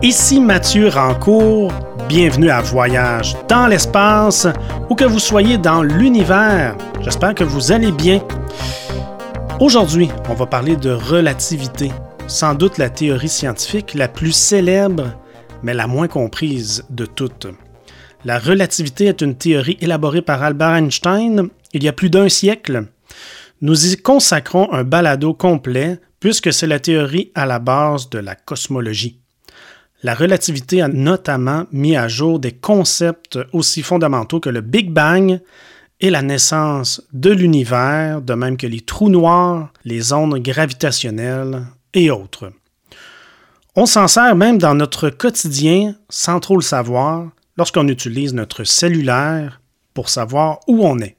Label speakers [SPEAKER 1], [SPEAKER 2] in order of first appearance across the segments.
[SPEAKER 1] Ici Mathieu Rancourt, bienvenue à Voyage dans l'espace, ou que vous soyez dans l'univers. J'espère que vous allez bien. Aujourd'hui, on va parler de relativité, sans doute la théorie scientifique la plus célèbre, mais la moins comprise de toutes. La relativité est une théorie élaborée par Albert Einstein il y a plus d'un siècle. Nous y consacrons un balado complet puisque c'est la théorie à la base de la cosmologie. La relativité a notamment mis à jour des concepts aussi fondamentaux que le Big Bang et la naissance de l'univers, de même que les trous noirs, les ondes gravitationnelles et autres. On s'en sert même dans notre quotidien sans trop le savoir lorsqu'on utilise notre cellulaire pour savoir où on est.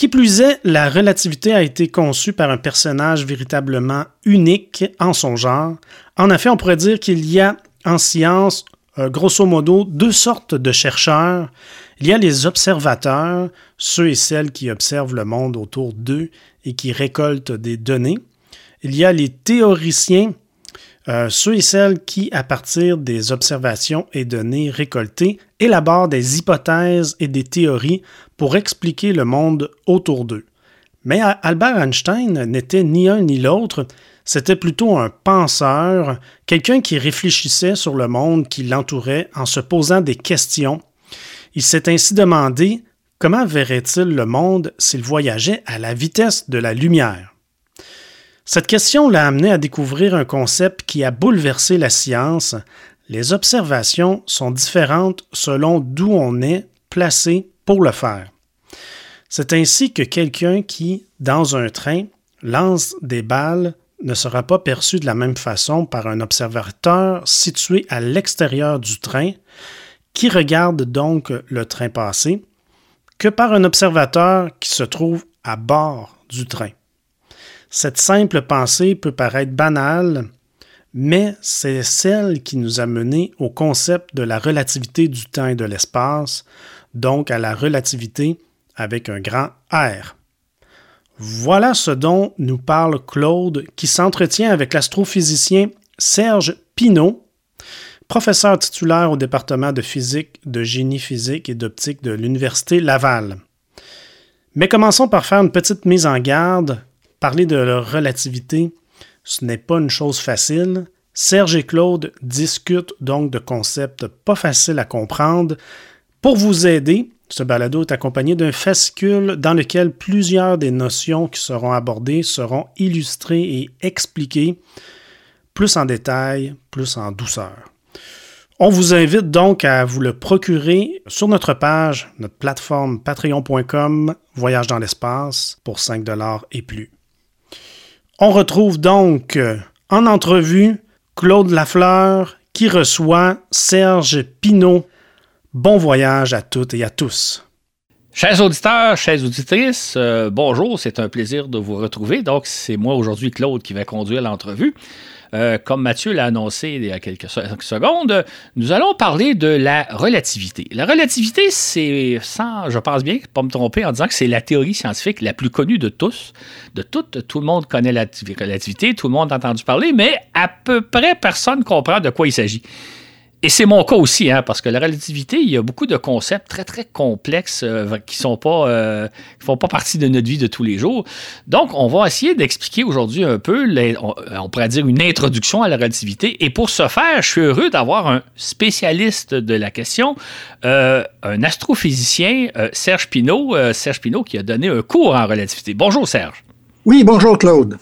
[SPEAKER 1] Qui plus est, la relativité a été conçue par un personnage véritablement unique en son genre. En effet, on pourrait dire qu'il y a en science, euh, grosso modo, deux sortes de chercheurs. Il y a les observateurs, ceux et celles qui observent le monde autour d'eux et qui récoltent des données. Il y a les théoriciens, euh, ceux et celles qui, à partir des observations et données récoltées, élaborent des hypothèses et des théories pour expliquer le monde autour d'eux. Mais Albert Einstein n'était ni un ni l'autre, c'était plutôt un penseur, quelqu'un qui réfléchissait sur le monde qui l'entourait en se posant des questions. Il s'est ainsi demandé comment verrait-il le monde s'il voyageait à la vitesse de la lumière. Cette question l'a amené à découvrir un concept qui a bouleversé la science. Les observations sont différentes selon d'où on est placé pour le faire. C'est ainsi que quelqu'un qui, dans un train, lance des balles ne sera pas perçu de la même façon par un observateur situé à l'extérieur du train, qui regarde donc le train passer, que par un observateur qui se trouve à bord du train. Cette simple pensée peut paraître banale, mais c'est celle qui nous a mené au concept de la relativité du temps et de l'espace, donc à la relativité avec un grand R. Voilà ce dont nous parle Claude qui s'entretient avec l'astrophysicien Serge Pinault, professeur titulaire au département de physique, de génie physique et d'optique de l'Université Laval. Mais commençons par faire une petite mise en garde. Parler de leur relativité, ce n'est pas une chose facile. Serge et Claude discutent donc de concepts pas faciles à comprendre. Pour vous aider, ce balado est accompagné d'un fascicule dans lequel plusieurs des notions qui seront abordées seront illustrées et expliquées plus en détail, plus en douceur. On vous invite donc à vous le procurer sur notre page, notre plateforme patreon.com Voyage dans l'espace pour 5 dollars et plus. On retrouve donc euh, en entrevue Claude Lafleur qui reçoit Serge Pinault Bon voyage à toutes et à tous.
[SPEAKER 2] Chers auditeurs, chères auditrices, euh, bonjour, c'est un plaisir de vous retrouver. Donc, c'est moi aujourd'hui, Claude, qui va conduire l'entrevue. Euh, comme Mathieu l'a annoncé il y a quelques secondes, nous allons parler de la relativité. La relativité, c'est, sans, je pense bien, pas me tromper en disant que c'est la théorie scientifique la plus connue de tous, de toutes. Tout le monde connaît la relativité, tout le monde a entendu parler, mais à peu près personne comprend de quoi il s'agit. Et c'est mon cas aussi, hein, parce que la relativité, il y a beaucoup de concepts très, très complexes euh, qui sont pas, euh, font pas partie de notre vie de tous les jours. Donc, on va essayer d'expliquer aujourd'hui un peu, on, pourrait dire une introduction à la relativité. Et pour ce faire, je suis heureux d'avoir un spécialiste de la question, euh, un astrophysicien, Serge Pinault, Serge Pinault, qui a donné un cours en relativité. Bonjour, Serge.
[SPEAKER 3] Oui, bonjour, Claude.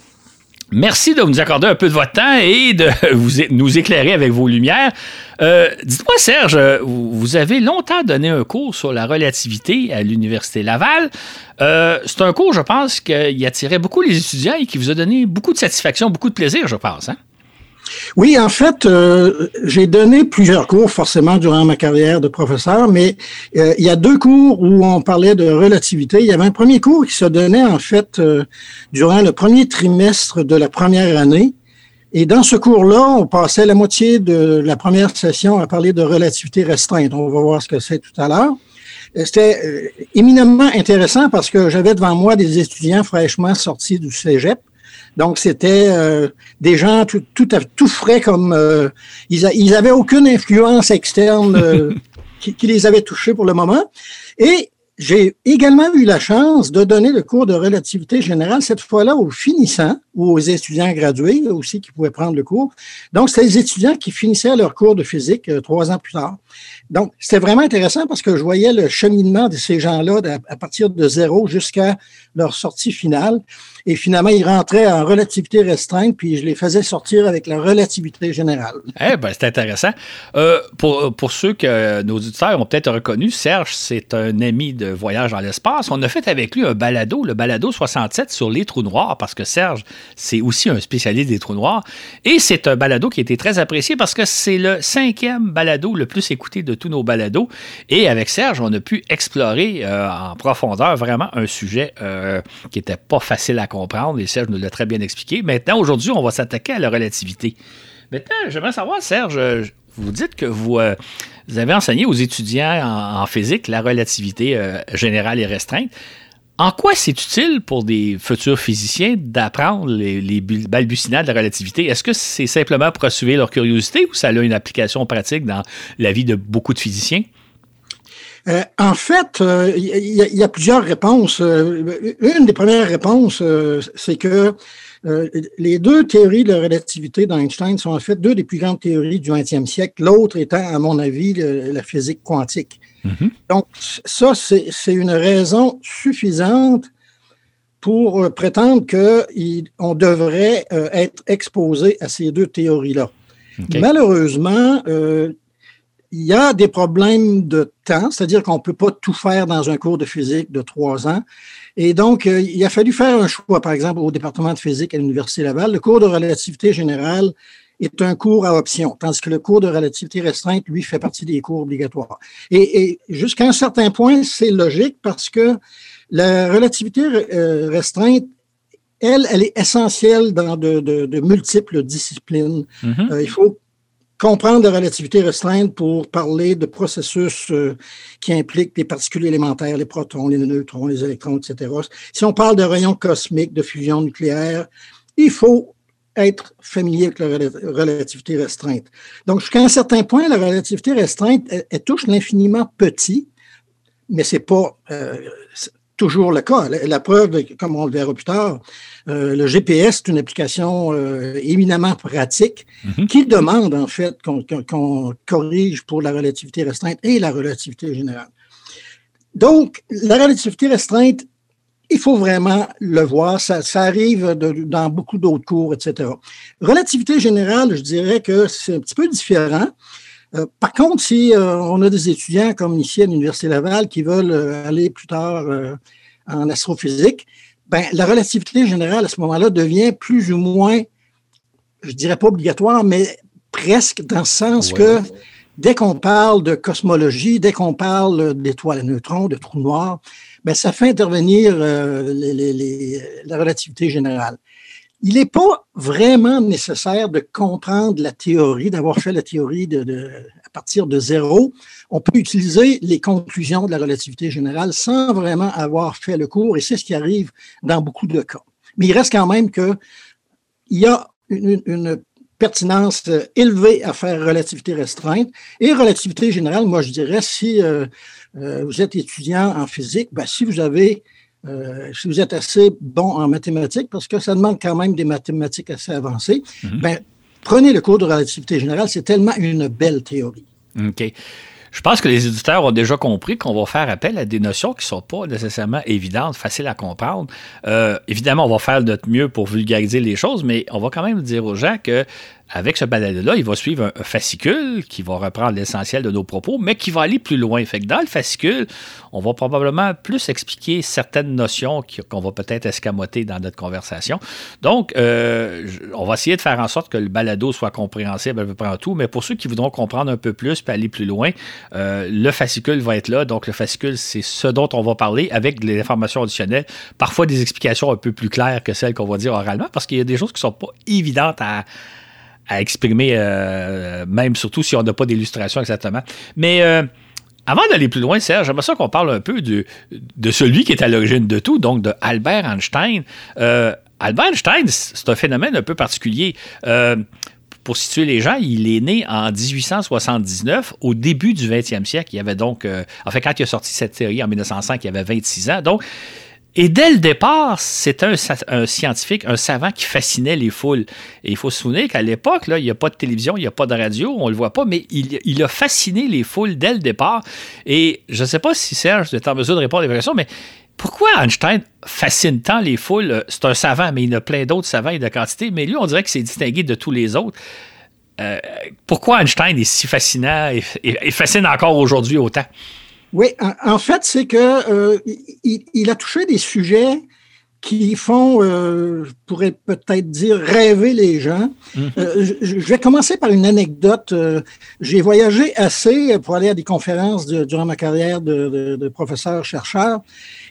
[SPEAKER 2] Merci de nous accorder un peu de votre temps et de vous, nous éclairer avec vos lumières. Euh, dites-moi, Serge, vous avez longtemps donné un cours sur la relativité à l'Université Laval. Euh, c'est un cours, je pense, qui attirait beaucoup les étudiants et qui vous a donné beaucoup de satisfaction, beaucoup de plaisir, je pense. Hein?
[SPEAKER 3] Oui, en fait, euh, j'ai donné plusieurs cours forcément durant ma carrière de professeur, mais euh, il y a deux cours où on parlait de relativité. Il y avait un premier cours qui se donnait en fait euh, durant le premier trimestre de la première année. Et dans ce cours-là, on passait la moitié de la première session à parler de relativité restreinte. On va voir ce que c'est tout à l'heure. C'était éminemment intéressant parce que j'avais devant moi des étudiants fraîchement sortis du cégep Donc, c'était euh, des gens tout, tout, tout frais comme... Euh, ils, ils avaient aucune influence externe qui, qui, les avait touchés pour le moment. Et j'ai également eu la chance de donner le cours de relativité générale, cette fois-là aux finissants ou aux étudiants gradués aussi qui pouvaient prendre le cours. Donc, c'était les étudiants qui finissaient leur cours de physique euh, trois ans plus tard. Donc, c'était vraiment intéressant parce que je voyais le cheminement de ces gens-là à partir de zéro jusqu'à leur sortie finale. Et finalement, ils rentraient en relativité restreinte, puis je les faisais sortir avec la relativité générale.
[SPEAKER 2] Eh bien, c'est intéressant. Euh, pour, pour, ceux que nos auditeurs ont peut-être reconnu, Serge, c'est un ami de voyage dans l'espace. On a fait avec lui un balado, le balado 67 sur les trous noirs, parce que Serge, c'est aussi un spécialiste des trous noirs. Et c'est un balado qui a été très apprécié parce que c'est le cinquième balado le plus écouté de tous nos balados. Et avec Serge, on a pu explorer euh, en profondeur vraiment un sujet euh, qui n'était pas facile à comprendre et Serge nous l'a très bien expliqué. Maintenant, aujourd'hui, on va s'attaquer à la relativité. Maintenant, j'aimerais savoir, Serge, vous dites que vous, euh, avez enseigné aux étudiants en, physique la relativité euh, générale et restreinte. En quoi c'est utile pour des futurs physiciens d'apprendre les, les, balbutiements de la relativité? Est-ce que c'est simplement pour assurer leur curiosité ou ça a une application pratique dans la vie de beaucoup de physiciens?
[SPEAKER 3] Euh, en fait, il y, a plusieurs réponses. Une des premières réponses, c'est que les deux théories de la relativité d'Einstein sont en fait deux des plus grandes théories du 20e siècle, l'autre étant, à mon avis, la physique quantique. Mm-hmm. Donc, ça, c'est une raison suffisante pour prétendre qu'on devrait être exposé à ces deux théories-là. Malheureusement, il y a des problèmes de temps, c'est-à-dire qu'on ne peut pas tout faire dans un cours de physique de trois ans. Et donc, euh, il a fallu faire un choix, par exemple, au département de physique à l'Université Laval. Le cours de relativité générale est un cours à option, tandis que le cours de relativité restreinte, lui, fait partie des cours obligatoires. Et, jusqu'à un certain point, c'est logique parce que la relativité euh, restreinte elle, elle est essentielle dans de, multiples disciplines. Mm-hmm. Euh, il faut comprendre la relativité restreinte pour parler de processus euh, qui impliquent des particules élémentaires, les protons, les neutrons, les électrons, etc. Si on parle de rayons cosmiques, de fusion nucléaire, il faut être familier avec la relativité restreinte. Donc, jusqu'à un certain point, la relativité restreinte, elle, touche l'infiniment petit, mais c'est pas euh, toujours le cas. La, preuve, comme on le verra plus tard, euh, le GPS est une application euh, éminemment pratique mm-hmm. qui demande en fait qu'on corrige pour la relativité restreinte et la relativité générale. Donc, la relativité restreinte, il faut vraiment le voir. Ça, arrive dans beaucoup d'autres cours, etc. Relativité générale, je dirais que c'est un petit peu différent. Euh, par contre, si euh, on a des étudiants comme ici à l'Université Laval qui veulent euh, aller plus tard en astrophysique, ben, la relativité générale à ce moment-là devient plus ou moins, je dirais pas obligatoire, mais presque dans le sens que dès qu'on parle de cosmologie, dès qu'on parle d'étoiles à neutrons, de trous noirs, ben, ça fait intervenir la relativité générale il n'est pas vraiment nécessaire de comprendre la théorie, d'avoir fait la théorie à partir de zéro. On peut utiliser les conclusions de la relativité générale sans vraiment avoir fait le cours, et c'est ce qui arrive dans beaucoup de cas. Mais il reste quand même qu'il y a une, pertinence élevée à faire relativité restreinte et relativité générale. Moi, je dirais, si euh, euh, vous êtes étudiant en physique, ben, si vous avez euh, si vous êtes assez bon en mathématiques, parce que ça demande quand même des mathématiques assez avancées, mhm. ben, prenez le cours de relativité générale, c'est tellement une belle théorie.
[SPEAKER 2] OK. Je pense que les éditeurs ont déjà compris qu'on va faire appel à des notions qui ne sont pas nécessairement évidentes, faciles à comprendre. Euh, évidemment, on va faire notre mieux pour vulgariser les choses, mais on va quand même dire aux gens que avec ce balade-là, il va suivre un, fascicule qui va reprendre l'essentiel de nos propos, mais qui va aller plus loin. Fait que dans le fascicule, on va probablement plus expliquer certaines notions qu'on va peut-être escamoter dans notre conversation. Donc, euh, on va essayer de faire en sorte que le balado soit compréhensible à peu près en tout, mais pour ceux qui voudront comprendre un peu plus et aller plus loin, euh, le fascicule va être là. Donc, le fascicule, c'est ce dont on va parler avec les informations additionnelles, parfois des explications un peu plus claires que celles qu'on va dire oralement, parce qu'il y a des choses qui ne sont pas évidentes à à exprimer, euh, même surtout si on n'a pas d'illustration exactement. Mais euh, avant d'aller plus loin, Serge, j'aimerais ça qu'on parle un peu de, de celui qui est à l'origine de tout, donc de Albert Einstein. Euh, Albert Einstein, c'est un phénomène un peu particulier. Pour situer les gens, il est né en 1879, au début du 20e siècle. Il avait donc, en fait, quand il a sorti cette série en 1905, il avait 26 ans. Donc, et dès le départ, c'est un, scientifique, un savant qui fascinait les foules. Et il faut se souvenir qu'à l'époque, il n'y a pas de télévision, il n'y a pas de radio, on ne le voit pas, mais il, a fasciné les foules dès le départ. Et je ne sais pas si Serge est en mesure de répondre à des questions, mais pourquoi Einstein fascine tant les foules? C'est un savant, mais il y a plein d'autres savants et de quantité, mais lui, on dirait que c'est distingué de tous les autres. Euh, pourquoi Einstein est si fascinant et fascine encore aujourd'hui autant?
[SPEAKER 3] Oui, en, fait, c'est que euh, il, a touché des sujets qui font, euh, je pourrais peut-être dire, rêver les gens. Mm-hmm. Euh, je, vais commencer par une anecdote. J'ai voyagé assez pour aller à des conférences durant ma carrière de, de professeur-chercheur.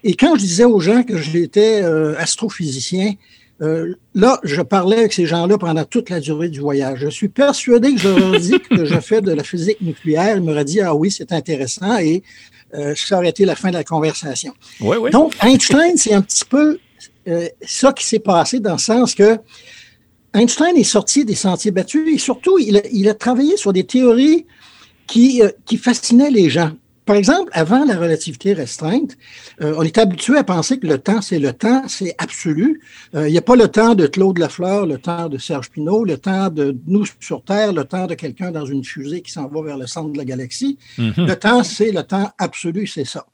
[SPEAKER 3] Et quand je disais aux gens que j'étais astrophysicien, euh, là, je parlais avec ces gens-là pendant toute la durée du voyage. Je suis persuadé que je leur dit que je fais de la physique nucléaire. Ils m'auraient dit, ah oui, c'est intéressant, et euh, ça aurait été la fin de la conversation. Donc, Einstein, c'est un petit peu euh, ça qui s'est passé dans le sens que Einstein est sorti des sentiers battus et surtout, il a, il a travaillé sur des théories qui, euh, qui fascinaient les gens. Par exemple, avant la relativité restreinte, euh, on est habitué à penser que le temps, c'est le temps, c'est absolu. Euh, il n'y a pas le temps de Claude Lafleur, le temps de Serge Pinault, le temps de nous sur Terre, le temps de quelqu'un dans une fusée qui s'en va vers le centre de la galaxie. Mm-hmm. Le temps, c'est le temps absolu, c'est ça.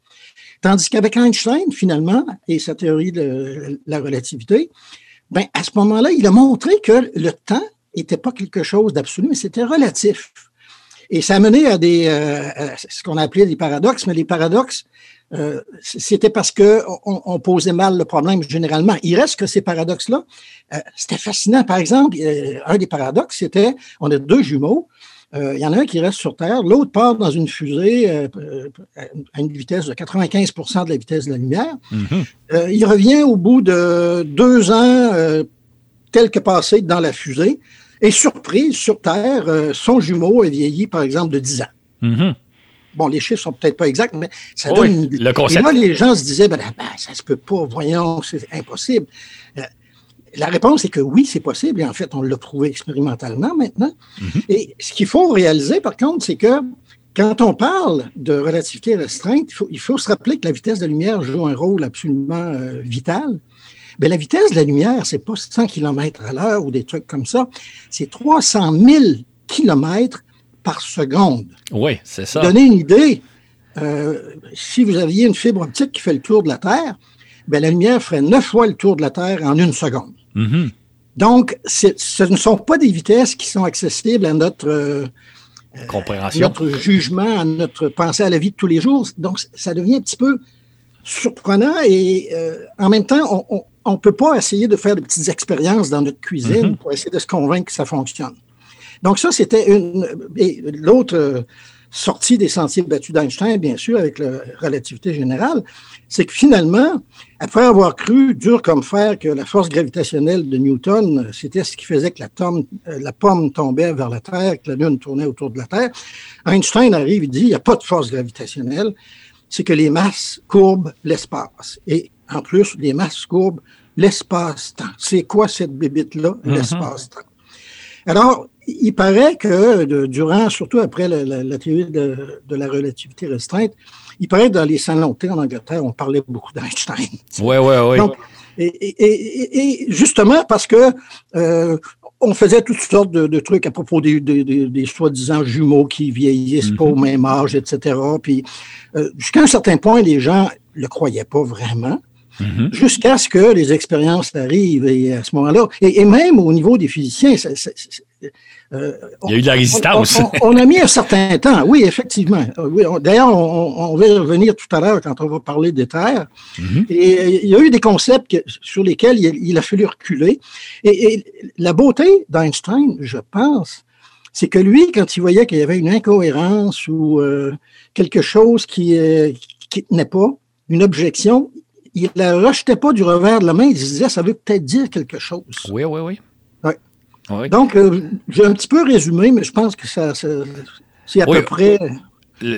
[SPEAKER 3] Tandis qu'avec Einstein, finalement, et sa théorie de la relativité, ben, à ce moment-là, il a montré que le temps n'était pas quelque chose d'absolu, mais c'était relatif. Et ça a mené à des, euh, ce qu'on appelait des paradoxes, mais les paradoxes, euh, c'était parce que on, posait mal le problème généralement. Il reste que ces paradoxes-là, euh, c'était fascinant. Par exemple, un des paradoxes, c'était, on a deux jumeaux. Il y en a un qui reste sur Terre, l'autre part dans une fusée à une vitesse de 95% de la vitesse de la lumière. Mm-hmm. il revient au bout de deux ans, tel que passé dans la fusée. Et surprise, sur Terre, euh, son jumeau est vieilli, par exemple, de 10 ans. Mm-hmm. Bon, les chiffres sont peut-être pas exacts, mais ça donne une... Le concept. Et là, les gens se disaient, ben, ben, ça se peut pas, voyons, c'est impossible. Euh, la réponse est que oui, c'est possible, et en fait, on l'a prouvé expérimentalement maintenant. Mm-hmm. Et ce qu'il faut réaliser, par contre, c'est que quand on parle de relativité restreinte, il faut, il faut, se rappeler que la vitesse de la lumière joue un rôle absolument euh, vital. Mais la vitesse de la lumière, c'est pas 100 km à l'heure ou des trucs comme ça. C'est 300 000 km par seconde.
[SPEAKER 2] Oui, c'est ça.
[SPEAKER 3] Donner une idée, euh, si vous aviez une fibre optique qui fait le tour de la Terre, ben, la lumière ferait neuf fois le tour de la Terre en une seconde. Mm-hmm. Donc, ce ne sont pas des vitesses qui sont accessibles à notre, euh,
[SPEAKER 2] Compréhension.
[SPEAKER 3] notre jugement, à notre pensée à la vie de tous les jours. Donc, ça devient un petit peu surprenant et euh, en même temps, on, on ne peut pas essayer de faire des petites expériences dans notre cuisine mhm. pour essayer de se convaincre que ça fonctionne. Donc ça, c'était une... l'autre euh, sortie des sentiers battus d'Einstein, bien sûr, avec la relativité générale, c'est que finalement, après avoir cru, dur comme fer, que la force gravitationnelle de Newton, c'était ce qui faisait que la, euh, la pomme tombait vers la Terre, que la Lune tournait autour de la Terre, Einstein arrive et dit, il n'y a pas de force gravitationnelle, c'est que les masses courbent l'espace. Et en plus, les masses courbes, l'espace-temps. C'est quoi cette bébite-là, mm-hmm. l'espace-temps? Alors, il paraît que durant, surtout après la, théorie de, la relativité restreinte, il paraît que dans les salons en Angleterre, on parlait beaucoup d'Einstein.
[SPEAKER 2] Oui, oui, oui.
[SPEAKER 3] Et, justement parce que euh, on faisait toutes sortes de, trucs à propos des, des, soi-disant jumeaux qui vieillissent pas au même âge, etc. Puis euh, jusqu'à un certain point, les gens le croyaient pas vraiment. Mm-hmm. jusqu'à ce que les expériences arrivent. Et à ce moment-là, et, même au niveau des physiciens,
[SPEAKER 2] euh, il y a eu de la résistance.
[SPEAKER 3] On, a mis un certain temps, oui, effectivement. D'ailleurs, on, va revenir tout à l'heure quand on va parler des terres. Mm-hmm. Et il y a eu des concepts sur lesquels il, a fallu reculer. Et, la beauté d'Einstein, je pense, c'est que lui, quand il voyait qu'il y avait une incohérence ou euh, quelque chose qui, euh, qui n'est pas, une objection, il ne la rejetait pas du revers de la main, il se disait, ça veut peut-être dire quelque chose.
[SPEAKER 2] Oui, oui, oui.
[SPEAKER 3] Donc, euh, j'ai un petit peu résumé, mais je pense que ça, c'est à peu près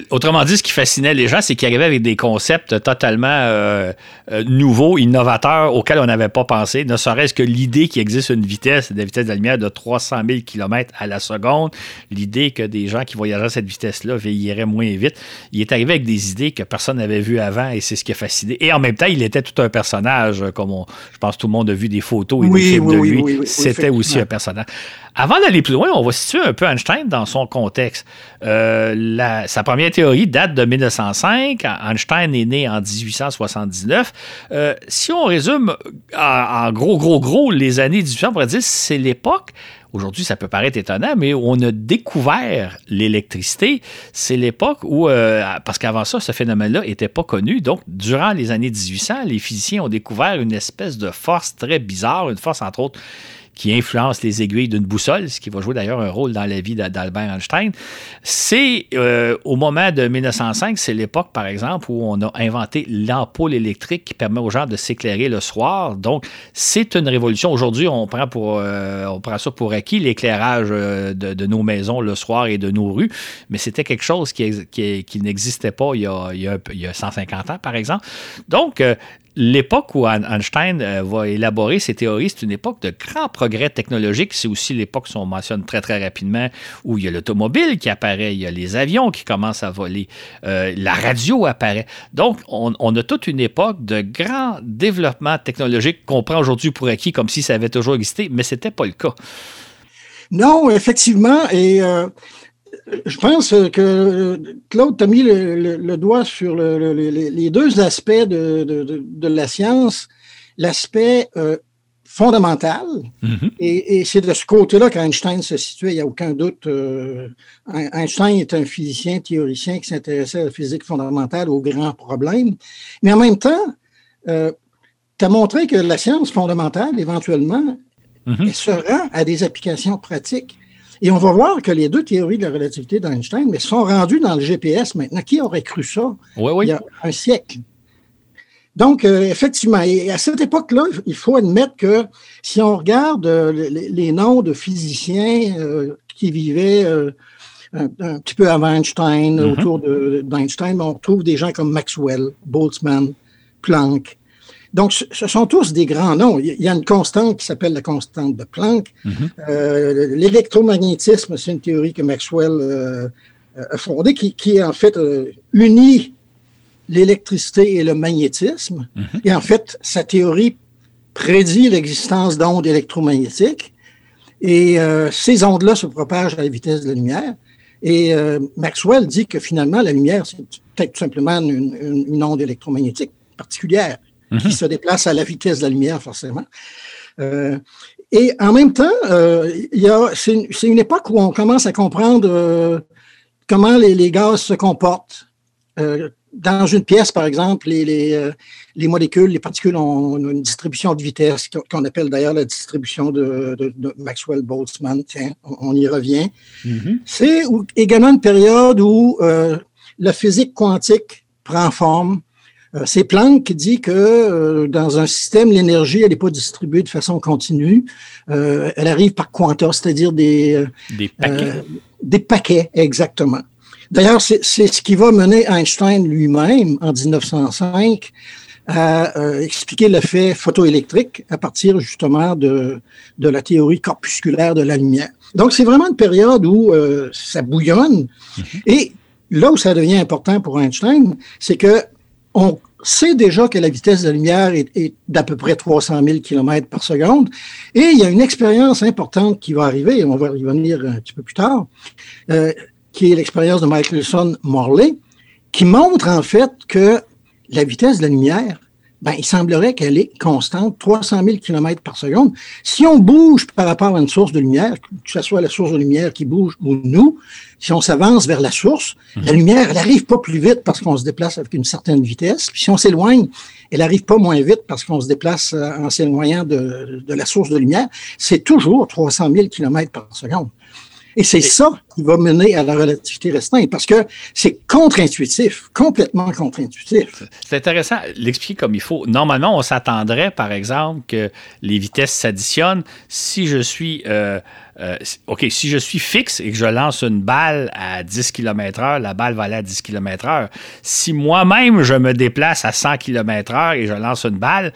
[SPEAKER 2] autrement dit, ce qui fascinait les gens, c'est qu'ils arrivaient avec des concepts totalement euh, euh, nouveaux, innovateurs, auxquels on n'avait pas pensé. Ne serait-ce que l'idée qu'il existe une vitesse, la vitesse de la lumière de 300 000 km à la seconde, l'idée que des gens qui voyageraient à cette vitesse-là veilleraient moins vite. Il est arrivé avec des idées que personne n'avait vues avant et c'est ce qui a fasciné. Et en même temps, il était tout un personnage, comme je pense que tout le monde a vu des photos et des films de lui. C'était aussi un personnage. Avant d'aller plus loin, on va situer un peu Einstein dans son contexte. Euh, sa première théorie date de 1905. Einstein est né en 1879. Euh, si on résume en, gros, gros, gros les années 1800, on pourrait dire c'est l'époque Aujourd'hui, ça peut paraître étonnant, mais on a découvert l'électricité. C'est l'époque où, euh, parce qu'avant ça, ce phénomène-là n'était pas connu. Donc, durant les années 1800, les physiciens ont découvert une espèce de force très bizarre, une force, entre autres, qui influence les aiguilles d'une boussole, ce qui va jouer d'ailleurs un rôle dans la vie d'Albert Einstein. C'est euh, au moment de 1905, c'est l'époque, par exemple, où on a inventé l'ampoule électrique qui permet aux gens de s'éclairer le soir. Donc, c'est une révolution. Aujourd'hui, on prend euh, ça pour acquis, l'éclairage euh, de, nos maisons le soir et de nos rues, mais c'était quelque chose qui, n'existait pas il, y a, il y, a, 150 ans, par exemple. Donc, l'époque où Einstein euh, va élaborer ses théories, c'est une époque de grands progrès technologiques. C'est aussi l'époque, si on mentionne très, très rapidement, où il y a l'automobile qui apparaît, il y a les avions qui commencent à voler, euh, la radio apparaît. Donc, on, a toute une époque de grands développements technologiques qu'on prend aujourd'hui pour acquis comme si ça avait toujours existé, mais ce n'était pas le cas.
[SPEAKER 3] Non, effectivement. Et euh, je pense que Claude t'a mis le, doigt sur les deux aspects de, la science. L'aspect euh, fondamental, mm-hmm. et, c'est de ce côté-là qu'Einstein se situait, il n'y a aucun doute. Euh, Einstein est un physicien, théoricien qui s'intéressait à la physique fondamentale, aux grands problèmes. Mais en même temps, euh, tu as montré que la science fondamentale, éventuellement, elle se rend à des applications pratiques. Et on va voir que les deux théories de la relativité d'Einstein mais sont rendues dans le GPS maintenant. Qui aurait cru ça il y a un siècle? Donc, euh, effectivement, et à cette époque-là, il faut admettre que si on regarde euh, les, noms de physiciens euh, qui vivaient un, petit peu avant Einstein, mm-hmm. autour d'Einstein, on retrouve des gens comme Maxwell, Boltzmann, Planck, donc, ce sont tous des grands noms. Il y a une constante qui s'appelle la constante de Planck. Mhm. Euh, l'électromagnétisme, c'est une théorie que Maxwell euh, a fondée, qui, en fait euh, unit l'électricité et le magnétisme. Mhm. Et en fait, sa théorie prédit l'existence d'ondes électromagnétiques. Et ces ondes-là se propagent à la vitesse de la lumière. Et Maxwell dit que finalement, la lumière, c'est peut-être tout simplement une onde électromagnétique particulière qui mhm. se déplace à la vitesse de la lumière, forcément. Euh, et en même temps, euh, c'est une, époque où on commence à comprendre euh, comment les, gaz se comportent. dans une pièce, par exemple, les, molécules, les particules ont une distribution de vitesse qu'on appelle d'ailleurs la distribution de, Maxwell-Boltzmann. Tiens, on, y revient. Mhm. C'est également une période où la physique quantique prend forme euh, c'est Planck qui dit que euh, dans un système, l'énergie, elle n'est pas distribuée de façon continue. Euh, elle arrive par quanta, c'est-à-dire des,
[SPEAKER 2] des paquets.
[SPEAKER 3] des paquets, exactement. D'ailleurs, c'est ce qui va mener Einstein lui-même en 1905 à expliquer l'effet photoélectrique à partir justement de, de la théorie corpusculaire de la lumière. Donc, c'est vraiment une période où ça bouillonne. Mm-hmm. Et là où ça devient important pour Einstein, c'est que on sait déjà que la vitesse de la lumière est, d'à peu près 300 000 km par seconde. Et il y a une expérience importante qui va arriver, et on va y revenir un petit peu plus tard, euh, qui est l'expérience de Michelson-Morley, qui montre en fait que la vitesse de la lumière ben, il semblerait qu'elle est constante, 300 000 km par seconde. Si on bouge par rapport à une source de lumière, que ce soit la source de lumière qui bouge ou nous, si on s'avance vers la source, la mhm. lumière, elle n'arrive pas plus vite parce qu'on se déplace avec une certaine vitesse. Puis si on s'éloigne, elle n'arrive pas moins vite parce qu'on se déplace euh, en s'éloignant de, de, la source de lumière. C'est toujours 300 000 km par seconde. Et c'est ça qui va mener à la relativité restreinte parce que c'est contre-intuitif, complètement contre-intuitif.
[SPEAKER 2] C'est intéressant l'expliquer comme il faut. Normalement, on s'attendrait, par exemple, que les vitesses s'additionnent si je suis. Euh, euh, OK, si je suis fixe et que je lance une balle à 10 km/h, la balle va aller à 10 km/h. Si moi-même je me déplace à 100 km/h et je lance une balle,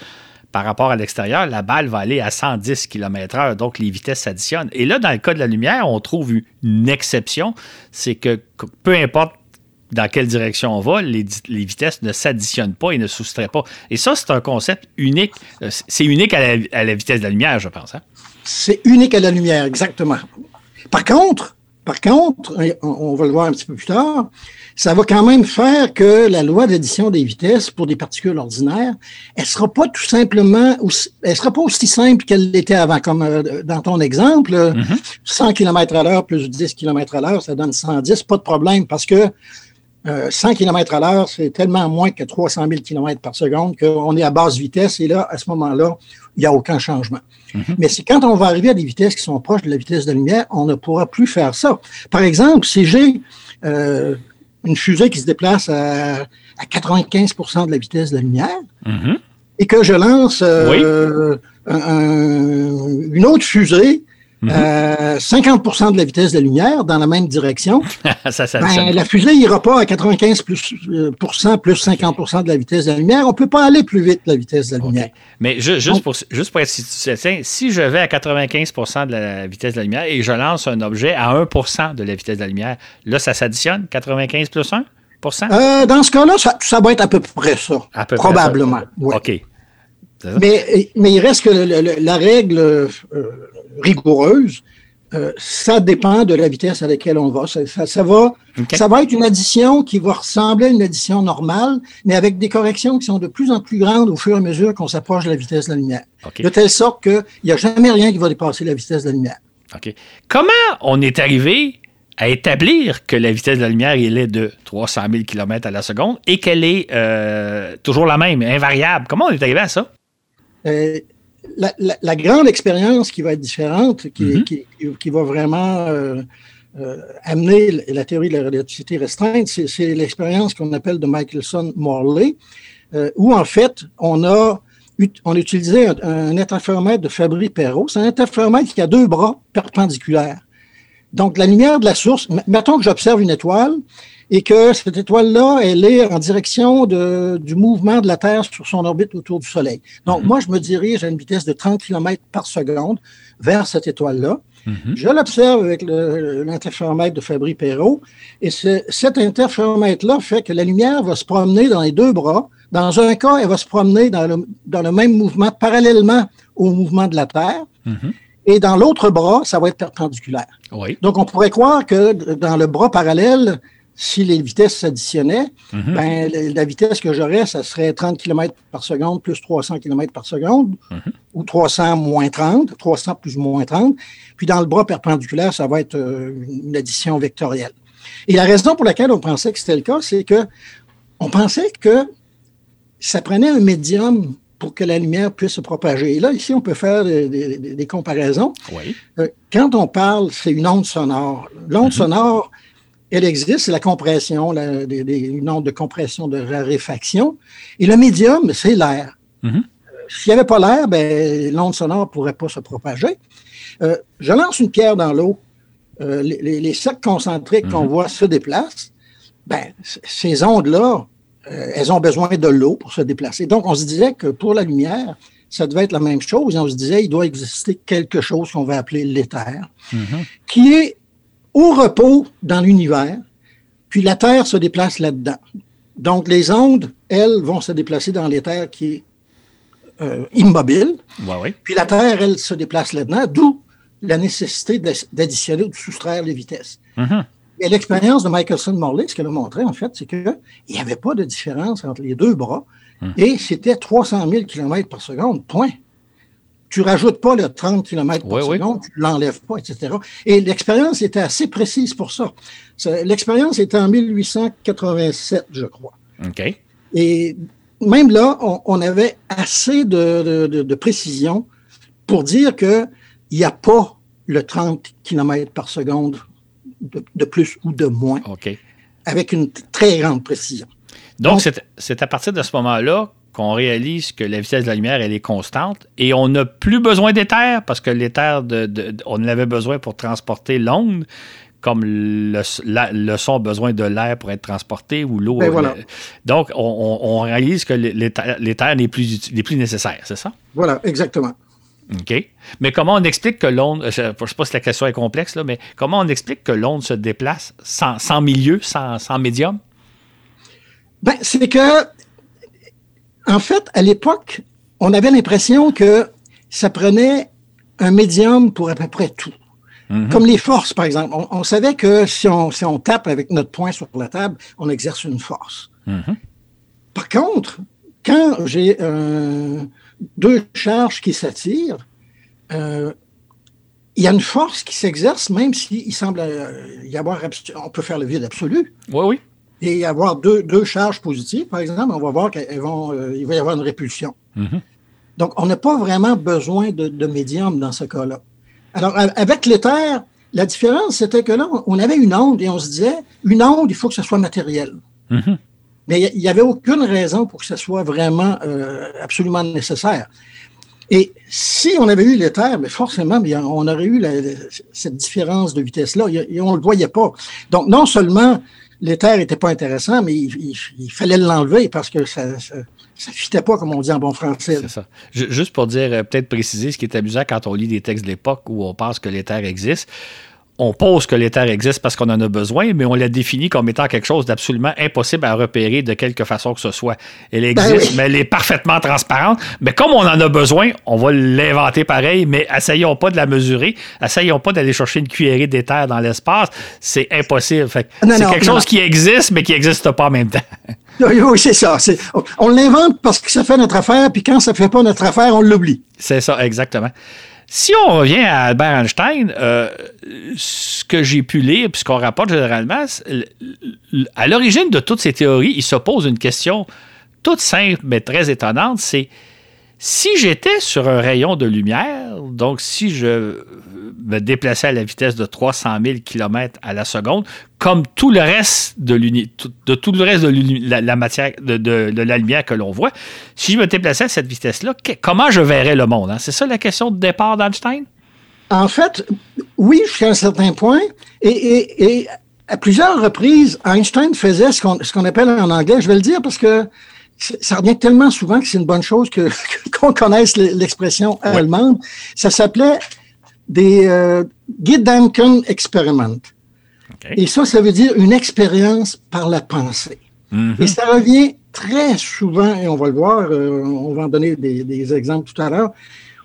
[SPEAKER 2] par rapport à l'extérieur, la balle va aller à 110 km/h, donc les vitesses s'additionnent. Et là, dans le cas de la lumière, on trouve une exception, c'est que peu importe dans quelle direction on va, les, vitesses ne s'additionnent pas et ne soustraient pas. Et ça, c'est un concept unique. Euh, c'est unique à la, vitesse de la lumière, je pense. Hein.
[SPEAKER 3] C'est unique à la lumière, exactement. Par contre, par contre, on va le voir un petit peu plus tard, ça va quand même faire que la loi d'addition des vitesses pour des particules ordinaires, elle sera pas tout simplement, aussi, elle sera pas aussi simple qu'elle l'était avant. Comme euh, dans ton exemple, 100 km à l'heure plus 10 km à l'heure, ça donne 110, pas de problème parce que 100 km à l'heure, c'est tellement moins que 300 000 km par seconde qu'on est à basse vitesse et là, à ce moment-là, il n'y a aucun changement. Mhm. Mais c'est quand on va arriver à des vitesses qui sont proches de la vitesse de la lumière, on ne pourra plus faire ça. Par exemple, si j'ai euh, une fusée qui se déplace à, 95% de la vitesse de la lumière mhm. et que je lance euh, une autre fusée 50 mhm. de la vitesse de la lumière dans la même direction, ça, ben, la fusée n'ira pas à 95 plus, euh, plus 50% de la vitesse de la lumière. On ne peut pas aller plus vite la vitesse de la lumière.
[SPEAKER 2] Mais juste, pour, juste pour être si je vais à 95% de la vitesse de la lumière et je lance un objet à 1% de la vitesse de la lumière, là, ça s'additionne? 95 plus 1
[SPEAKER 3] euh, Dans ce cas-là, ça, va être à peu près ça. probablement. OK. Mais, mais il reste que la règle euh, rigoureuse, euh, ça dépend de la vitesse à laquelle on va. Ça, va, ça va être une addition qui va ressembler à une addition normale, mais avec des corrections qui sont de plus en plus grandes au fur et à mesure qu'on s'approche de la vitesse de la lumière. De telle sorte qu'il n'y a jamais rien qui va dépasser la vitesse de la lumière.
[SPEAKER 2] Comment on est arrivé à établir que la vitesse de la lumière est de 300 000 km à la seconde et qu'elle est euh, toujours la même, invariable? Comment on est arrivé à ça?
[SPEAKER 3] Euh, la, grande expérience qui va être différente, qui, mm-hmm. va vraiment euh, euh, amener la théorie de la relativité restreinte, c'est l'expérience qu'on appelle de Michelson-Morley, où en fait, on a, on utilisé un, interféromètre de Fabry-Perot. C'est un interféromètre qui a deux bras perpendiculaires. Donc, la lumière de la source, mettons que j'observe une étoile et que cette étoile-là, elle est en direction de, du mouvement de la Terre sur son orbite autour du Soleil. Donc, mhm. moi, je me dirige à une vitesse de 30 km par seconde vers cette étoile-là. Mhm. Je l'observe avec l'interféromètre de Fabry-Perot, et cet interféromètre-là fait que la lumière va se promener dans les deux bras. Dans un cas, elle va se promener dans le, dans le même mouvement parallèlement au mouvement de la Terre. Mhm. Et dans l'autre bras, ça va être perpendiculaire. Oui. Donc, on pourrait croire que dans le bras parallèle, si les vitesses s'additionnaient, mhm. ben, la, vitesse que j'aurais, ça serait 30 km par seconde plus 300 km par seconde, mhm. ou 300 moins 30, 300 plus moins 30. Puis dans le bras perpendiculaire, ça va être euh, une addition vectorielle. Et la raison pour laquelle on pensait que c'était le cas, c'est que on pensait que ça prenait un médium pour que la lumière puisse se propager. Et là, ici, on peut faire des, comparaisons. Oui. Euh, quand on parle, c'est une onde sonore. L'onde mhm. sonore, elle existe, c'est la compression, la, des, une onde de compression, de raréfaction. Et le médium, c'est l'air. Mm-hmm. Euh, s'il n'y avait pas l'air, ben, l'onde sonore ne pourrait pas se propager. Euh, je lance une pierre dans l'eau. Euh, les, les, cercles concentriques qu'on mm-hmm. voit se déplacent. Ben, ces ondes-là, elles ont besoin de l'eau pour se déplacer. Donc, on se disait que pour la lumière, ça devait être la même chose. Et on se disait, il doit exister quelque chose qu'on va appeler l'éther, mm-hmm. qui est au repos dans l'univers, puis la Terre se déplace là-dedans. Donc, les ondes, elles, vont se déplacer dans l'éther qui est euh, immobile. Puis la Terre, elle, se déplace là-dedans, d'où la nécessité d'additionner ou de soustraire les vitesses. Mm-hmm. Et l'expérience de Michelson-Morley, ce qu'elle a montré, en fait, c'est qu'il n'y avait pas de différence entre les deux bras mm. et c'était 300 000 km par seconde, point tu rajoutes pas le 30 km par seconde, tu l'enlèves pas, etc. Et l'expérience était assez précise pour ça. L'expérience était en 1887, je crois. OK. Et même là, on, avait assez de, précision pour dire qu'il n'y a pas le 30 km par seconde de, plus ou de moins.
[SPEAKER 2] OK.
[SPEAKER 3] Avec une très grande précision.
[SPEAKER 2] Donc, c'est à partir de ce moment-là qu'on réalise que la vitesse de la lumière, elle est constante et on n'a plus besoin d'éther parce que l'éther, de, on avait besoin pour transporter l'onde, comme le, son a besoin de l'air pour être transporté ou l'eau.
[SPEAKER 3] Ben voilà.
[SPEAKER 2] donc, on, réalise que l'éther n'est plus, plus nécessaire, c'est ça?
[SPEAKER 3] Voilà, exactement.
[SPEAKER 2] OK. Mais comment on explique que l'onde, je ne sais pas si la question est complexe, là, mais comment on explique que l'onde se déplace sans, milieu, sans, sans médium?
[SPEAKER 3] Ben, c'est que, en fait, à l'époque, on avait l'impression que ça prenait un médium pour à peu près tout. Mhm. Comme les forces, par exemple. On, savait que si on, si on, tape avec notre poing sur la table, on exerce une force.
[SPEAKER 2] Mhm.
[SPEAKER 3] Par contre, quand j'ai euh, deux charges qui s'attirent, euh, il y a une force qui s'exerce, même s'il semble euh, y avoir, on peut faire le vide absolu.
[SPEAKER 2] Oui, oui.
[SPEAKER 3] Et y avoir deux, deux charges positives, par exemple, on va voir qu'il va y avoir une répulsion.
[SPEAKER 2] Mhm.
[SPEAKER 3] Donc, on n'a pas vraiment besoin de, de médium dans ce cas-là. Alors, avec l'éther, la différence, c'était que là, on avait une onde et on se disait, une onde, il faut que ce soit matériel.
[SPEAKER 2] Mm-hmm.
[SPEAKER 3] Mais il n'y avait aucune raison pour que ce soit vraiment euh, absolument nécessaire. Et si on avait eu l'éther, mais forcément, on aurait eu cette différence de vitesse-là et on ne le voyait pas. Donc, non seulement l'éther n'était pas intéressant, mais il, fallait l'enlever parce que ça, ça fitait pas, comme on dit en bon français.
[SPEAKER 2] C'est ça. Juste pour dire, euh, peut-être préciser, ce qui est amusant quand on lit des textes de l'époque où on pense que l'éther existe, on pose que l'éther existe parce qu'on en a besoin, mais on la définit comme étant quelque chose d'absolument impossible à repérer de quelque façon que ce soit. Elle ben existe, mais elle est parfaitement transparente. Mais comme on en a besoin, on va l'inventer pareil, mais essayons pas de la mesurer, essayons pas d'aller chercher une cuillerée d'éther dans l'espace. C'est impossible. c'est quelque chose qui existe, mais qui n'existe pas en même temps.
[SPEAKER 3] Oui, c'est ça. On l'invente parce que ça fait notre affaire, puis quand ça ne fait pas notre affaire, on l'oublie.
[SPEAKER 2] C'est ça, exactement. Si on revient à Albert Einstein, euh, ce que j'ai pu lire, puis ce qu'on rapporte généralement, à l'origine de toutes ces théories, il se pose une question toute simple mais très étonnante, c'est si j'étais sur un rayon de lumière, donc si je me déplaçais à la vitesse de 300 000 km à la seconde, comme tout le reste de, de tout le reste de la, matière, de, la lumière que l'on voit, si je me déplaçais à cette vitesse-là, comment je verrais le monde? Hein? C'est ça la question de départ d'Einstein?
[SPEAKER 3] En fait, oui, jusqu'à un certain point. Et, à plusieurs reprises, Einstein faisait ce qu'on appelle en anglais, je vais le dire parce que ça revient tellement souvent que c'est une bonne chose qu'on connaisse l'expression allemande. Ça s'appelait des euh, Gedanken Experiment. Et ça, ça veut dire une expérience par la pensée.
[SPEAKER 2] Mm-hmm.
[SPEAKER 3] Et ça revient très souvent, et on va le voir, euh, on va en donner des, exemples tout à l'heure,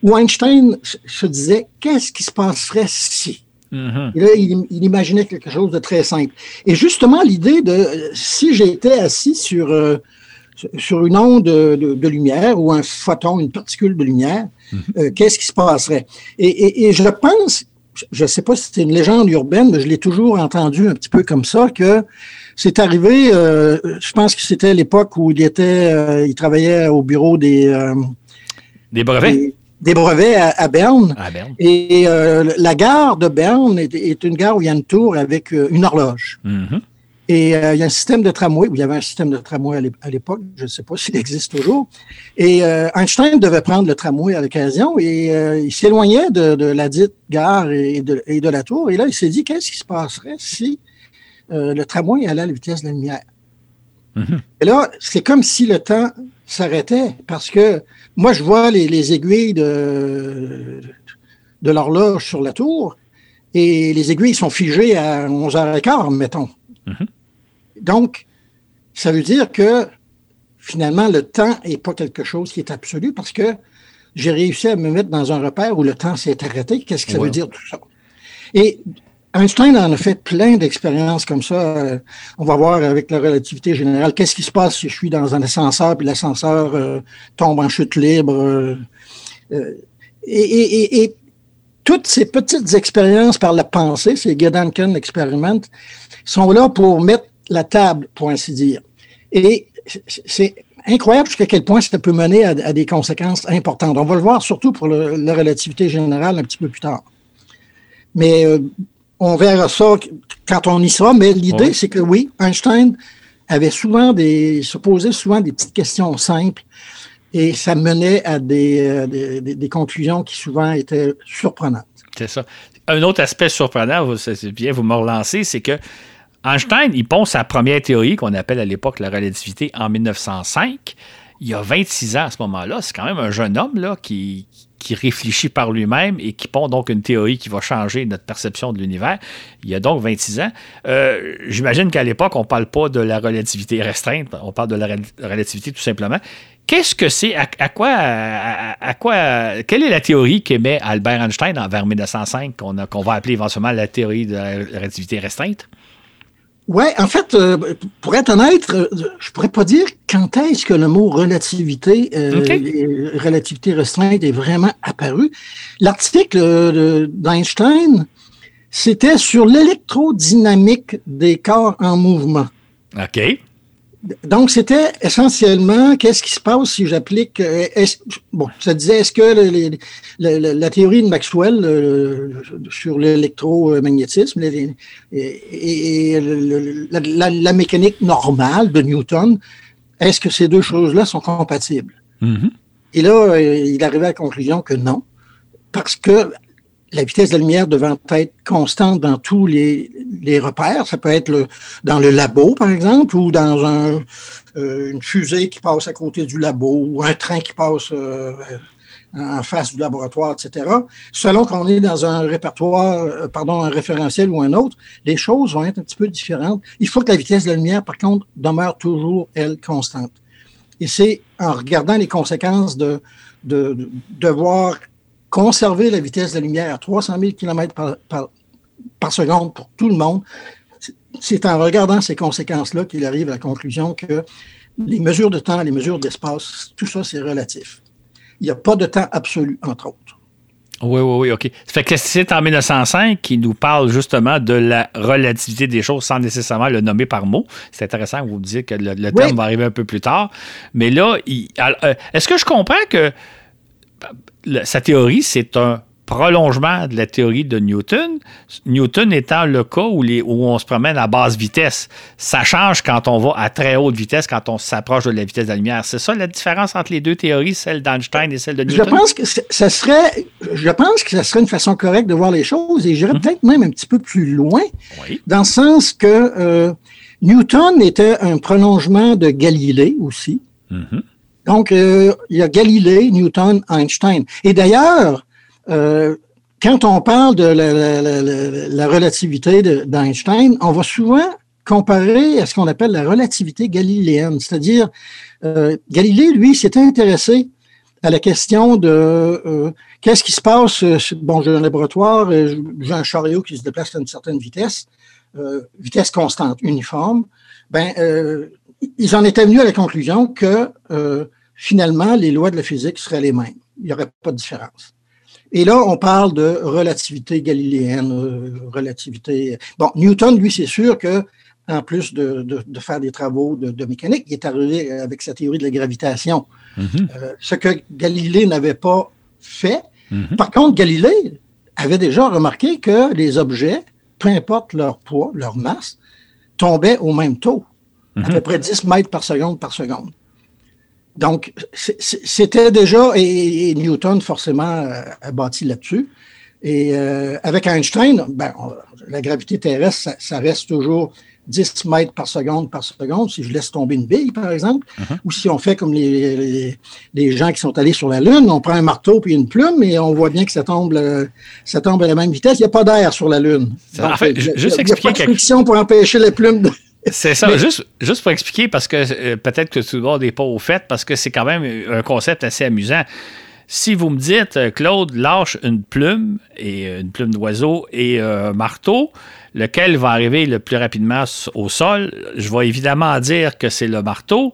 [SPEAKER 3] où Einstein se disait qu'est-ce qui se passerait si?
[SPEAKER 2] Mm-hmm.
[SPEAKER 3] Et là, il, imaginait quelque chose de très simple. Et justement, l'idée de si j'étais assis sur euh, sur une onde de, lumière ou un photon, une particule de lumière,
[SPEAKER 2] mhm.
[SPEAKER 3] euh, qu'est-ce qui se passerait? Et, je pense, je ne sais pas si c'est une légende urbaine, mais je l'ai toujours entendu un petit peu comme ça, que c'est arrivé, euh, je pense que c'était l'époque où il était, euh, il travaillait au bureau des...
[SPEAKER 2] des brevets?
[SPEAKER 3] Des, brevets à, Berne.
[SPEAKER 2] À Berne.
[SPEAKER 3] Et la gare de Berne est, une gare où il y a une tour avec une horloge.
[SPEAKER 2] Mhm.
[SPEAKER 3] Et euh, il y a un système de tramway, il y avait un système de tramway à l'époque, je ne sais pas s'il existe toujours. Et euh, Einstein devait prendre le tramway à l'occasion et euh, il s'éloignait de, de, la dite gare et de, et de, la tour. Et là, il s'est dit, qu'est-ce qui se passerait si le tramway allait à la vitesse de la lumière?
[SPEAKER 2] Mm-hmm.
[SPEAKER 3] Et là, c'est comme si le temps s'arrêtait parce que moi, je vois les, les aiguilles de, de l'horloge sur la tour et les aiguilles sont figées à 11h15, mettons.
[SPEAKER 2] Mhm.
[SPEAKER 3] Donc, ça veut dire que finalement, le temps n'est pas quelque chose qui est absolu parce que j'ai réussi à me mettre dans un repère où le temps s'est arrêté. Qu'est-ce que ça veut dire tout ça? Et Einstein en a fait plein d'expériences comme ça. Euh, on va voir avec la relativité générale. Qu'est-ce qui se passe si je suis dans un ascenseur et l'ascenseur euh, tombe en chute libre? Euh, et, toutes ces petites expériences par la pensée, ces Gedanken Experiment, sont là pour mettre la table, pour ainsi dire. Et c'est incroyable jusqu'à quel point ça peut mener à, des conséquences importantes. On va le voir surtout pour la relativité générale un petit peu plus tard. Mais euh, on verra ça quand on y sera, mais l'idée, c'est que oui, Einstein avait souvent des, se posait souvent des petites questions simples et ça menait à des, des, conclusions qui souvent étaient surprenantes.
[SPEAKER 2] C'est ça. Un autre aspect surprenant, c'est bien, vous me relancez, c'est que Einstein, il pond sa première théorie qu'on appelle à l'époque la relativité en 1905. Il y a 26 ans à ce moment-là. C'est quand même un jeune homme là, qui, réfléchit par lui-même et qui pond donc une théorie qui va changer notre perception de l'univers. Il y a donc 26 ans. Euh, j'imagine qu'à l'époque, on ne parle pas de la relativité restreinte, on parle de la relativité tout simplement. Qu'est-ce que c'est? À, quoi, à, quoi, quelle est la théorie qu'émet Albert Einstein vers 1905, qu'on va appeler éventuellement la théorie de la relativité restreinte?
[SPEAKER 3] Oui, en fait, euh, pour être honnête, euh, je pourrais pas dire quand est-ce que le mot relativité, euh, relativité restreinte est vraiment apparu. L'article d'Einstein, c'était sur l'électrodynamique des corps en mouvement.
[SPEAKER 2] OK.
[SPEAKER 3] Donc, c'était essentiellement qu'est-ce qui se passe si j'applique. Euh, bon, ça disait est-ce que la théorie de Maxwell euh, sur l'électromagnétisme et, la, mécanique normale de Newton, est-ce que ces deux choses-là sont compatibles?
[SPEAKER 2] Mm-hmm.
[SPEAKER 3] Et là, euh, il arrivait à la conclusion que non, parce que la vitesse de la lumière devant être constante dans tous les, repères. Ça peut être dans le labo, par exemple, ou dans euh, une fusée qui passe à côté du labo, ou un train qui passe euh, en face du laboratoire, etc. Selon qu'on est dans un répertoire, euh, pardon, un référentiel ou un autre, les choses vont être un petit peu différentes. Il faut que la vitesse de la lumière, par contre, demeure toujours, elle, constante. Et c'est en regardant les conséquences de, de, de devoir conserver la vitesse de la lumière à 300 000 km par, seconde pour tout le monde, c'est en regardant ces conséquences-là qu'il arrive à la conclusion que les mesures de temps, les mesures d'espace, tout ça, c'est relatif. Il n'y a pas de temps absolu, entre autres.
[SPEAKER 2] Oui, oui, oui, OK. Ça fait que c'est en 1905 qui nous parle justement de la relativité des choses sans nécessairement le nommer par mot. C'est intéressant que vous me disiez que le, terme va arriver un peu plus tard. Mais là, euh, est-ce que je comprends que sa théorie, c'est un prolongement de la théorie de Newton. Newton étant le cas où, les, où on se promène à basse vitesse. Ça change quand on va à très haute vitesse, quand on s'approche de la vitesse de la lumière. C'est ça la différence entre les deux théories, celle d'Einstein et celle de Newton?
[SPEAKER 3] Je pense que ça serait, je pense que ça serait une façon correcte de voir les choses et j'irais mhm. peut-être même un petit peu plus loin, dans le sens que euh, Newton était un prolongement de Galilée aussi.
[SPEAKER 2] Mhm.
[SPEAKER 3] Donc, euh, il y a Galilée, Newton, Einstein. Et d'ailleurs, euh, quand on parle de la, relativité d'Einstein, on va souvent comparer à ce qu'on appelle la relativité galiléenne, c'est-à-dire euh, Galilée, lui, s'était intéressé à la question de qu'est-ce qui se passe. bon, j'ai un laboratoire, j'ai un chariot qui se déplace à une certaine vitesse, vitesse constante, uniforme. Ben, ils en étaient venus à la conclusion que euh, finalement, les lois de la physique seraient les mêmes. Il n'y aurait pas de différence. Et là, on parle de relativité galiléenne, euh, relativité. Bon, Newton, lui, c'est sûr que en plus de, faire des travaux de, mécanique, il est arrivé avec sa théorie de la gravitation.
[SPEAKER 2] Mm-hmm.
[SPEAKER 3] Euh, ce que Galilée n'avait pas fait.
[SPEAKER 2] Mm-hmm.
[SPEAKER 3] Par contre, Galilée avait déjà remarqué que les objets, peu importe leur poids, leur masse, tombaient au même taux à peu près 10 mètres par seconde par seconde. Donc, c'était déjà, et, Newton forcément a bâti là-dessus. Et euh, avec Einstein, ben, la gravité terrestre, ça, reste toujours 10 mètres par seconde par seconde, si je laisse tomber une bille, par exemple,
[SPEAKER 2] uh-huh.
[SPEAKER 3] ou si on fait comme les, les, gens qui sont allés sur la Lune, on prend un marteau puis une plume et on voit bien que ça tombe, ça tombe à la même vitesse. Il n'y a pas d'air sur la Lune.
[SPEAKER 2] en fait, juste expliquer
[SPEAKER 3] il n'y a pas de pour empêcher la plume de...
[SPEAKER 2] C'est ça. Juste, juste pour expliquer, parce que euh, peut-être que tout le monde n'est pas au fait, parce que c'est quand même un concept assez amusant. Si vous me dites, euh, Claude, lâche une plume, et euh, une plume d'oiseau et un marteau, lequel va arriver le plus rapidement au sol, je vais évidemment dire que c'est le marteau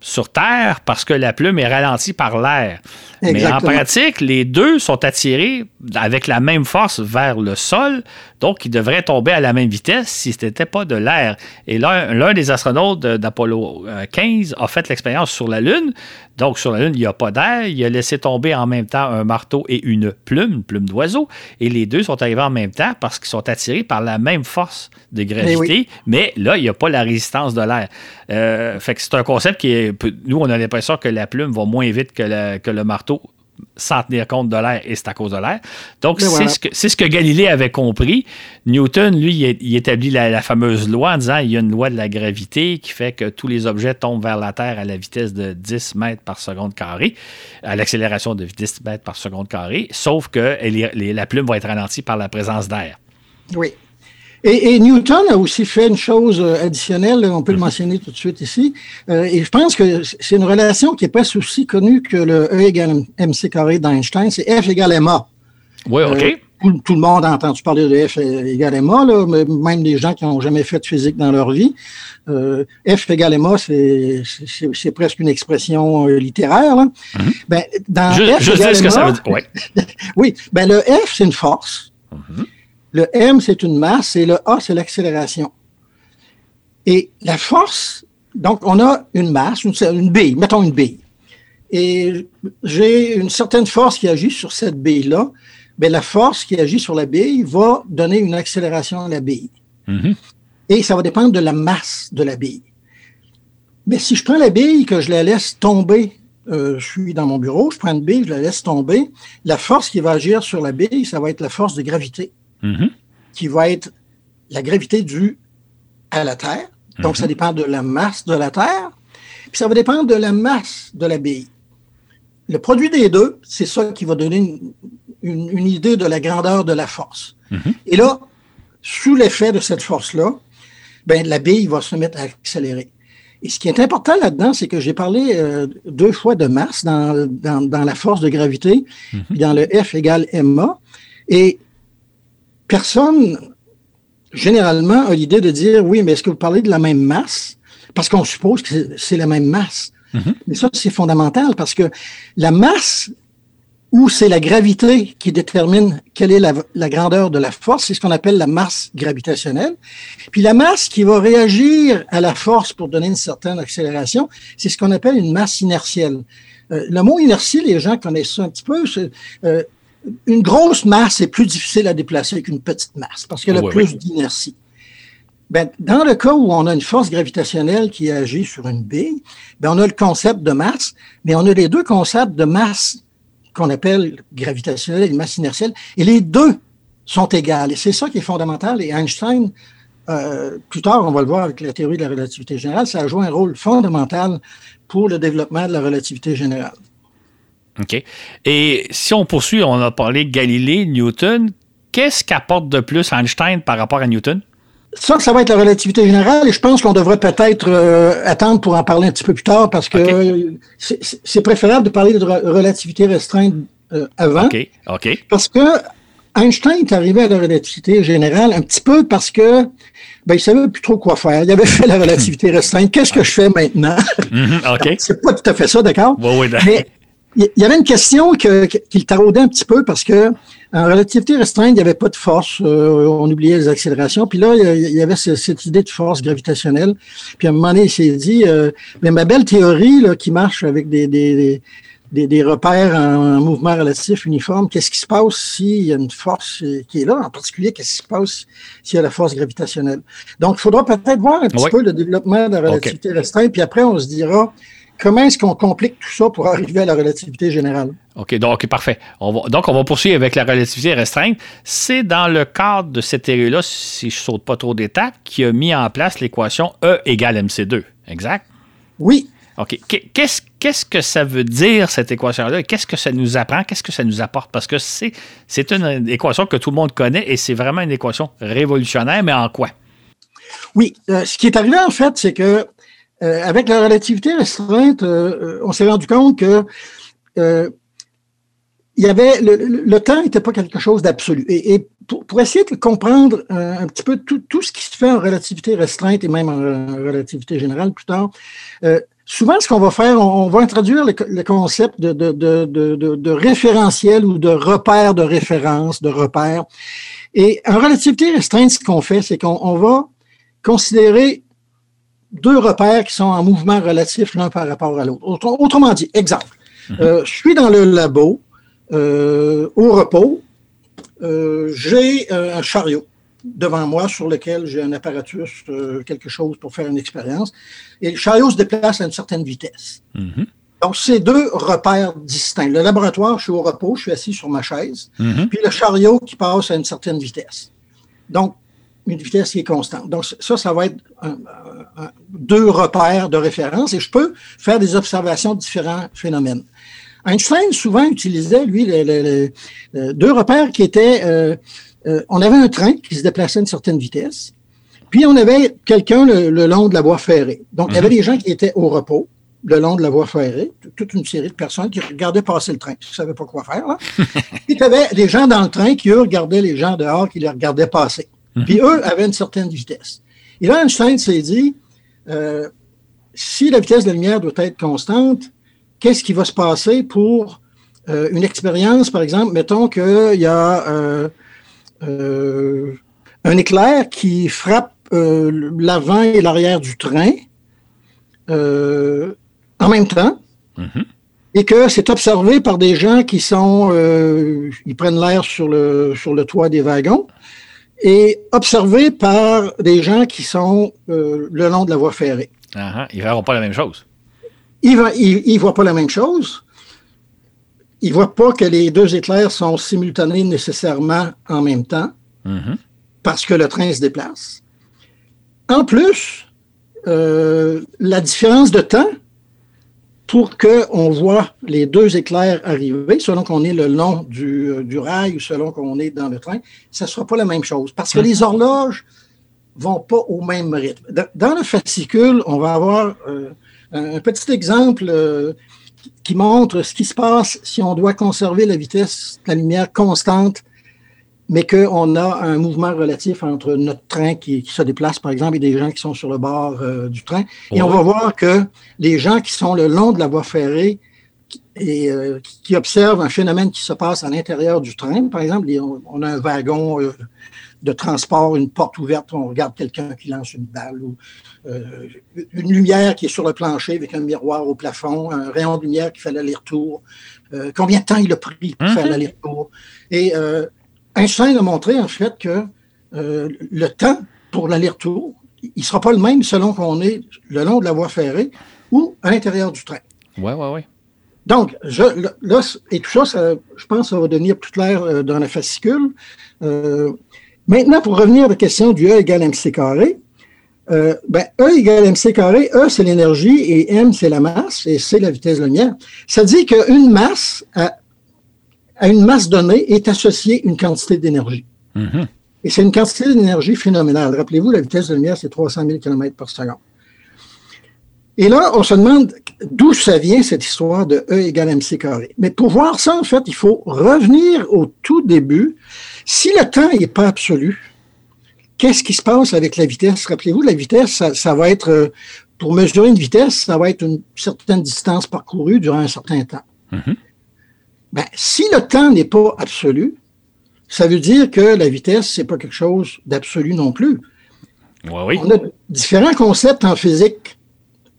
[SPEAKER 2] sur Terre parce que la plume est ralentie par l'air. Mais en pratique, les deux sont attirés avec la même force vers le sol. Donc, il devrait tomber à la même vitesse si ce n'était pas de l'air. Et l'un des astronautes d'Apollo 15 a fait l'expérience sur la Lune. Donc, sur la Lune, il n'y a pas d'air. Il a laissé tomber en même temps un marteau et une plume, une plume d'oiseau. Et les deux sont arrivés en même temps parce qu'ils sont attirés par la même force de gravité. Mais, là, il n'y a pas la résistance de l'air. Euh, fait que c'est un concept qui est. Nous, on a l'impression que la plume va moins vite que, que le marteau sans tenir compte de l'air, et c'est à cause de l'air. Donc, c'est ce, que, ce que Galilée avait compris. Newton, lui, il, établit la, fameuse loi en disant il y a une loi de la gravité qui fait que tous les objets tombent vers la Terre à la vitesse de 10 mètres par seconde carré, à l'accélération de 10 mètres par seconde carré, sauf que la plume va être ralentie par la présence d'air.
[SPEAKER 3] Oui. Et, Newton a aussi fait une chose euh, additionnelle, on peut le mhm. mentionner tout de suite ici, euh, et je pense que c'est une relation qui est pas aussi connue que le E égale mc carré d'Einstein, c'est F égale ma.
[SPEAKER 2] Oui, OK.
[SPEAKER 3] Euh, tout, le monde a entendu parler de F égale ma, là, même des gens qui n'ont jamais fait de physique dans leur vie. F égale ma, c'est presque une expression littéraire. Là.
[SPEAKER 2] Mhm. ben, dans je, F sais ce que ça veut dire. Ouais.
[SPEAKER 3] oui, ben, le F, c'est une force. Mhm. Le M, c'est une masse et le A, c'est l'accélération. Et la force, donc on a une masse, une, une bille, mettons une bille. Et j'ai une certaine force qui agit sur cette bille-là. Mais la force qui agit sur la bille va donner une accélération à la bille.
[SPEAKER 2] Mm-hmm.
[SPEAKER 3] Et ça va dépendre de la masse de la bille. Mais si je prends la bille, que je la laisse tomber, euh, je suis dans mon bureau, je prends une bille, je la laisse tomber, la force qui va agir sur la bille, ça va être la force de gravité.
[SPEAKER 2] Mm-hmm.
[SPEAKER 3] qui va être la gravité due à la Terre. Donc, ça mm-hmm. dépend de la masse de la Terre. Puis ça va dépendre de la masse de la bille. Le produit des deux, c'est ça qui va donner une, idée de la grandeur de la force.
[SPEAKER 2] Mm-hmm.
[SPEAKER 3] Et là, sous l'effet de cette force-là, ben, la bille va se mettre à accélérer. Et ce qui est important là-dedans, c'est que j'ai parlé euh, deux fois de masse dans, dans, la force de gravité, puis dans le F égale ma. Et personne, généralement, a l'idée de dire, oui, mais est-ce que vous parlez de la même masse? Parce qu'on suppose que c'est la même masse.
[SPEAKER 2] Mm-hmm.
[SPEAKER 3] Mais ça, c'est fondamental parce que la masse, ou c'est la gravité qui détermine quelle est la, grandeur de la force, c'est ce qu'on appelle la masse gravitationnelle. Puis la masse qui va réagir à la force pour donner une certaine accélération, c'est ce qu'on appelle une masse inertielle. Euh, le mot inertie, les gens connaissent ça un petit peu. Euh, une grosse masse est plus difficile à déplacer qu'une petite masse parce qu'elle a plus d'inertie. Ben, dans le cas où on a une force gravitationnelle qui agit sur une bille, ben, on a le concept de masse, mais on a les deux concepts de masse qu'on appelle gravitationnelle et masse inertielle, et les deux sont égales. Et c'est ça qui est fondamental. Et Einstein, euh, plus tard, on va le voir avec la théorie de la relativité générale, ça a joué un rôle fondamental pour le développement de la relativité générale.
[SPEAKER 2] OK. Et si on poursuit, on a parlé de Galilée, Newton. Qu'est-ce qu'apporte de plus Einstein par rapport à Newton?
[SPEAKER 3] Ça, ça va être la relativité générale et je pense qu'on devrait peut-être euh, attendre pour en parler un petit peu plus tard parce que c'est préférable de parler de relativité restreinte euh, avant.
[SPEAKER 2] OK. OK.
[SPEAKER 3] Parce que Einstein est arrivé à la relativité générale un petit peu parce que ben, il savait plus trop quoi faire. Il avait fait la relativité restreinte. Qu'est-ce que je fais maintenant?
[SPEAKER 2] OK.
[SPEAKER 3] c'est pas tout à fait ça, d'accord?
[SPEAKER 2] Oui, oui,
[SPEAKER 3] Mais il y avait une question que, qu'il taraudait un petit peu parce que en relativité restreinte, il n'y avait pas de force. Euh, on oubliait les accélérations. Puis là, il y avait cette idée de force gravitationnelle. Puis à un moment donné, il s'est dit, euh, mais ma belle théorie là, qui marche avec des, des, des, des repères en, mouvement relatif uniforme, qu'est-ce qui se passe s'il y a une force qui est là? En particulier, qu'est-ce qui se passe s'il y a la force gravitationnelle? Donc, il faudra peut-être voir un petit peu le développement de la relativité restreinte. Puis après, on se dira, comment est-ce qu'on complique tout ça pour arriver à la relativité générale?
[SPEAKER 2] OK, donc parfait. donc, on va poursuivre avec la relativité restreinte. C'est dans le cadre de cette théorie-là, si je ne saute pas trop d'étapes, qui a mis en place l'équation E égale MC2. Exact?
[SPEAKER 3] Oui.
[SPEAKER 2] OK. Qu'est-ce que ça veut dire, cette équation-là? Qu'est-ce que ça nous apprend? Qu'est-ce que ça nous apporte? Parce que c'est une équation que tout le monde connaît et c'est vraiment une équation révolutionnaire, mais en quoi?
[SPEAKER 3] Oui. Euh, ce qui est arrivé, en fait, c'est que euh, avec la relativité restreinte, euh, euh, on s'est rendu compte que il y avait le, temps n'était pas quelque chose d'absolu. Et, pour, essayer de comprendre un petit peu tout, ce qui se fait en relativité restreinte et même en, relativité générale plus tard, souvent, ce qu'on va faire, on, va introduire le, concept de, de, de, de, référentiel ou de repère de référence, de repère. Et en relativité restreinte, ce qu'on fait, c'est qu'on va considérer deux repères qui sont en mouvement relatif l'un par rapport à l'autre. Autrement dit, exemple, mhm. euh, je suis dans le labo, euh, au repos, euh, j'ai un chariot devant moi sur lequel j'ai un apparatus, quelque chose pour faire une expérience, et le chariot se déplace à une certaine vitesse. Mhm. Donc, c'est deux repères distincts. Le laboratoire, je suis au repos, je suis assis sur ma chaise, mhm. puis le chariot qui passe à une certaine vitesse. Donc, une vitesse qui est constante. Donc, ça, ça va être deux repères de référence et je peux faire des observations de différents phénomènes. Einstein souvent utilisait, lui, deux repères qui étaient, euh, euh, on avait un train qui se déplaçait à une certaine vitesse, puis on avait quelqu'un le, long de la voie ferrée. Donc, il y avait mhm. des gens qui étaient au repos le long de la voie ferrée, toute une série de personnes qui regardaient passer le train, qui ne savaient pas quoi faire. puis il y avait des gens dans le train qui, eux, regardaient les gens dehors, qui les regardaient passer. Mhm. Puis eux avaient une certaine vitesse. Et là, Einstein s'est dit, euh, si la vitesse de la lumière doit être constante, qu'est-ce qui va se passer pour euh, une expérience, par exemple, mettons qu'il y a euh, un éclair qui frappe l'avant et l'arrière du train en même temps. Mhm. Et que c'est observé par des gens qui sont, ils prennent l'air sur le, sur le toit des wagons et observé par des gens qui sont euh, le long de la voie ferrée.
[SPEAKER 2] Uh Ils ne verront pas la même chose.
[SPEAKER 3] Ils ne voient pas la même chose. Ils ne voient pas que les deux éclairs sont simultanés nécessairement en même temps mm-hmm. parce que le train se déplace. En plus, euh, la différence de temps pour qu'on voit les deux éclairs arriver, selon qu'on est le long du, euh, du rail ou selon qu'on est dans le train, ça ne sera pas la même chose. Parce que les horloges vont pas au même rythme. Dans le fascicule, on va avoir euh, un petit exemple euh, qui montre ce qui se passe si on doit conserver la vitesse de la lumière constante mais qu'on a un mouvement relatif entre notre train qui, se déplace, par exemple, et des gens qui sont sur le bord euh, du train. Et on va voir que les gens qui sont le long de la voie ferrée et euh, qui observent un phénomène qui se passe à l'intérieur du train, par exemple, on, a un wagon euh, de transport, une porte ouverte, on regarde quelqu'un qui lance une balle ou une lumière qui est sur le plancher avec un miroir au plafond, un rayon de lumière qui fait l'aller-retour, combien de temps il a pris pour faire mhm. l'aller-retour? Et Einstein a montré en fait que euh, le temps pour l'aller-retour, il ne sera pas le même selon qu'on est le long de la voie ferrée ou à l'intérieur du train.
[SPEAKER 2] Oui, oui, oui.
[SPEAKER 3] Donc, je, là, et tout ça, je pense que ça va devenir plus clair euh, dans la fascicule. Euh, maintenant, pour revenir à la question du E égale mc carré, ben, E égale mc carré, E c'est l'énergie et m c'est la masse et c la vitesse de lumière. Ça dit qu'une masse a à une masse donnée est associée une quantité d'énergie. Mm-hmm. Et c'est une quantité d'énergie phénoménale. Rappelez-vous, la vitesse de la lumière, c'est 300 000 km par seconde. Et là, on se demande d'où ça vient cette histoire de E égale mc carré. Mais pour voir ça, en fait, il faut revenir au tout début. Si le temps n'est pas absolu, qu'est-ce qui se passe avec la vitesse? Rappelez-vous, la vitesse, ça, va être, euh, pour mesurer une vitesse, ça va être une certaine distance parcourue durant un certain temps. Mm-hmm. Ben, si le temps n'est pas absolu, ça veut dire que la vitesse, c'est pas quelque chose d'absolu non plus.
[SPEAKER 2] oui.
[SPEAKER 3] On a différents concepts en physique.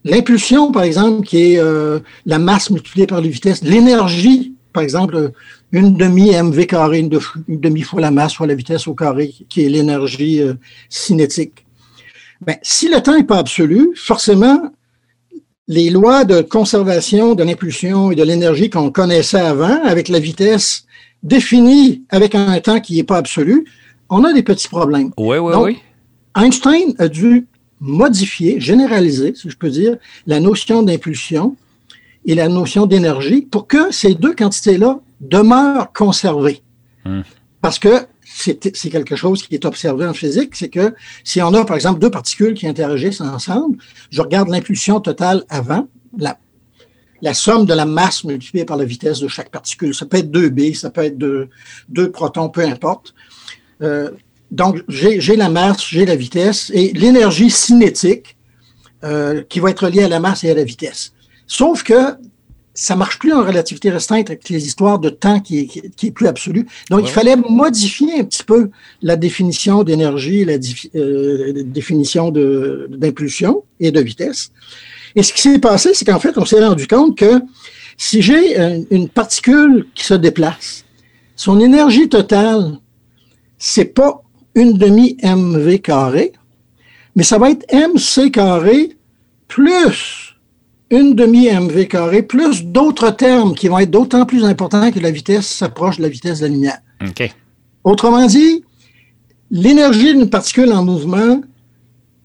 [SPEAKER 3] L'impulsion, par exemple, qui est euh, la masse multipliée par la vitesse. L'énergie, par exemple, une demi mv carré, une, demi fois la masse fois la vitesse au carré, qui est l'énergie euh, cinétique. Ben, si le temps n'est pas absolu, forcément, les lois de conservation de l'impulsion et de l'énergie qu'on connaissait avant, avec la vitesse définie avec un temps qui n'est pas absolu, on a des petits problèmes.
[SPEAKER 2] Oui, oui, oui.
[SPEAKER 3] Einstein a dû modifier, généraliser, si je peux dire, la notion d'impulsion et la notion d'énergie pour que ces deux quantités-là demeurent conservées. Hmm. Parce que c'est quelque chose qui est observé en physique, c'est que si on a, par exemple, deux particules qui interagissent ensemble, je regarde l'impulsion totale avant, la, somme de la masse multipliée par la vitesse de chaque particule. Ça peut être 2B, ça peut être deux, deux protons, peu importe. Euh, donc, j'ai la masse, j'ai la vitesse et l'énergie cinétique euh, qui va être lié à la masse et à la vitesse. Sauf que ça marche plus en relativité restreinte avec les histoires de temps qui est, qui est plus absolu. Donc, il fallait modifier un petit peu la définition d'énergie, la euh, définition d'impulsion et de vitesse. Et ce qui s'est passé, c'est qu'en fait, on s'est rendu compte que si j'ai une particule qui se déplace, son énergie totale, c'est pas une demi mv carré, mais ça va être mc carré plus une demi-mv carré, plus d'autres termes qui vont être d'autant plus importants que la vitesse s'approche de la vitesse de la lumière. Autrement dit, l'énergie d'une particule en mouvement,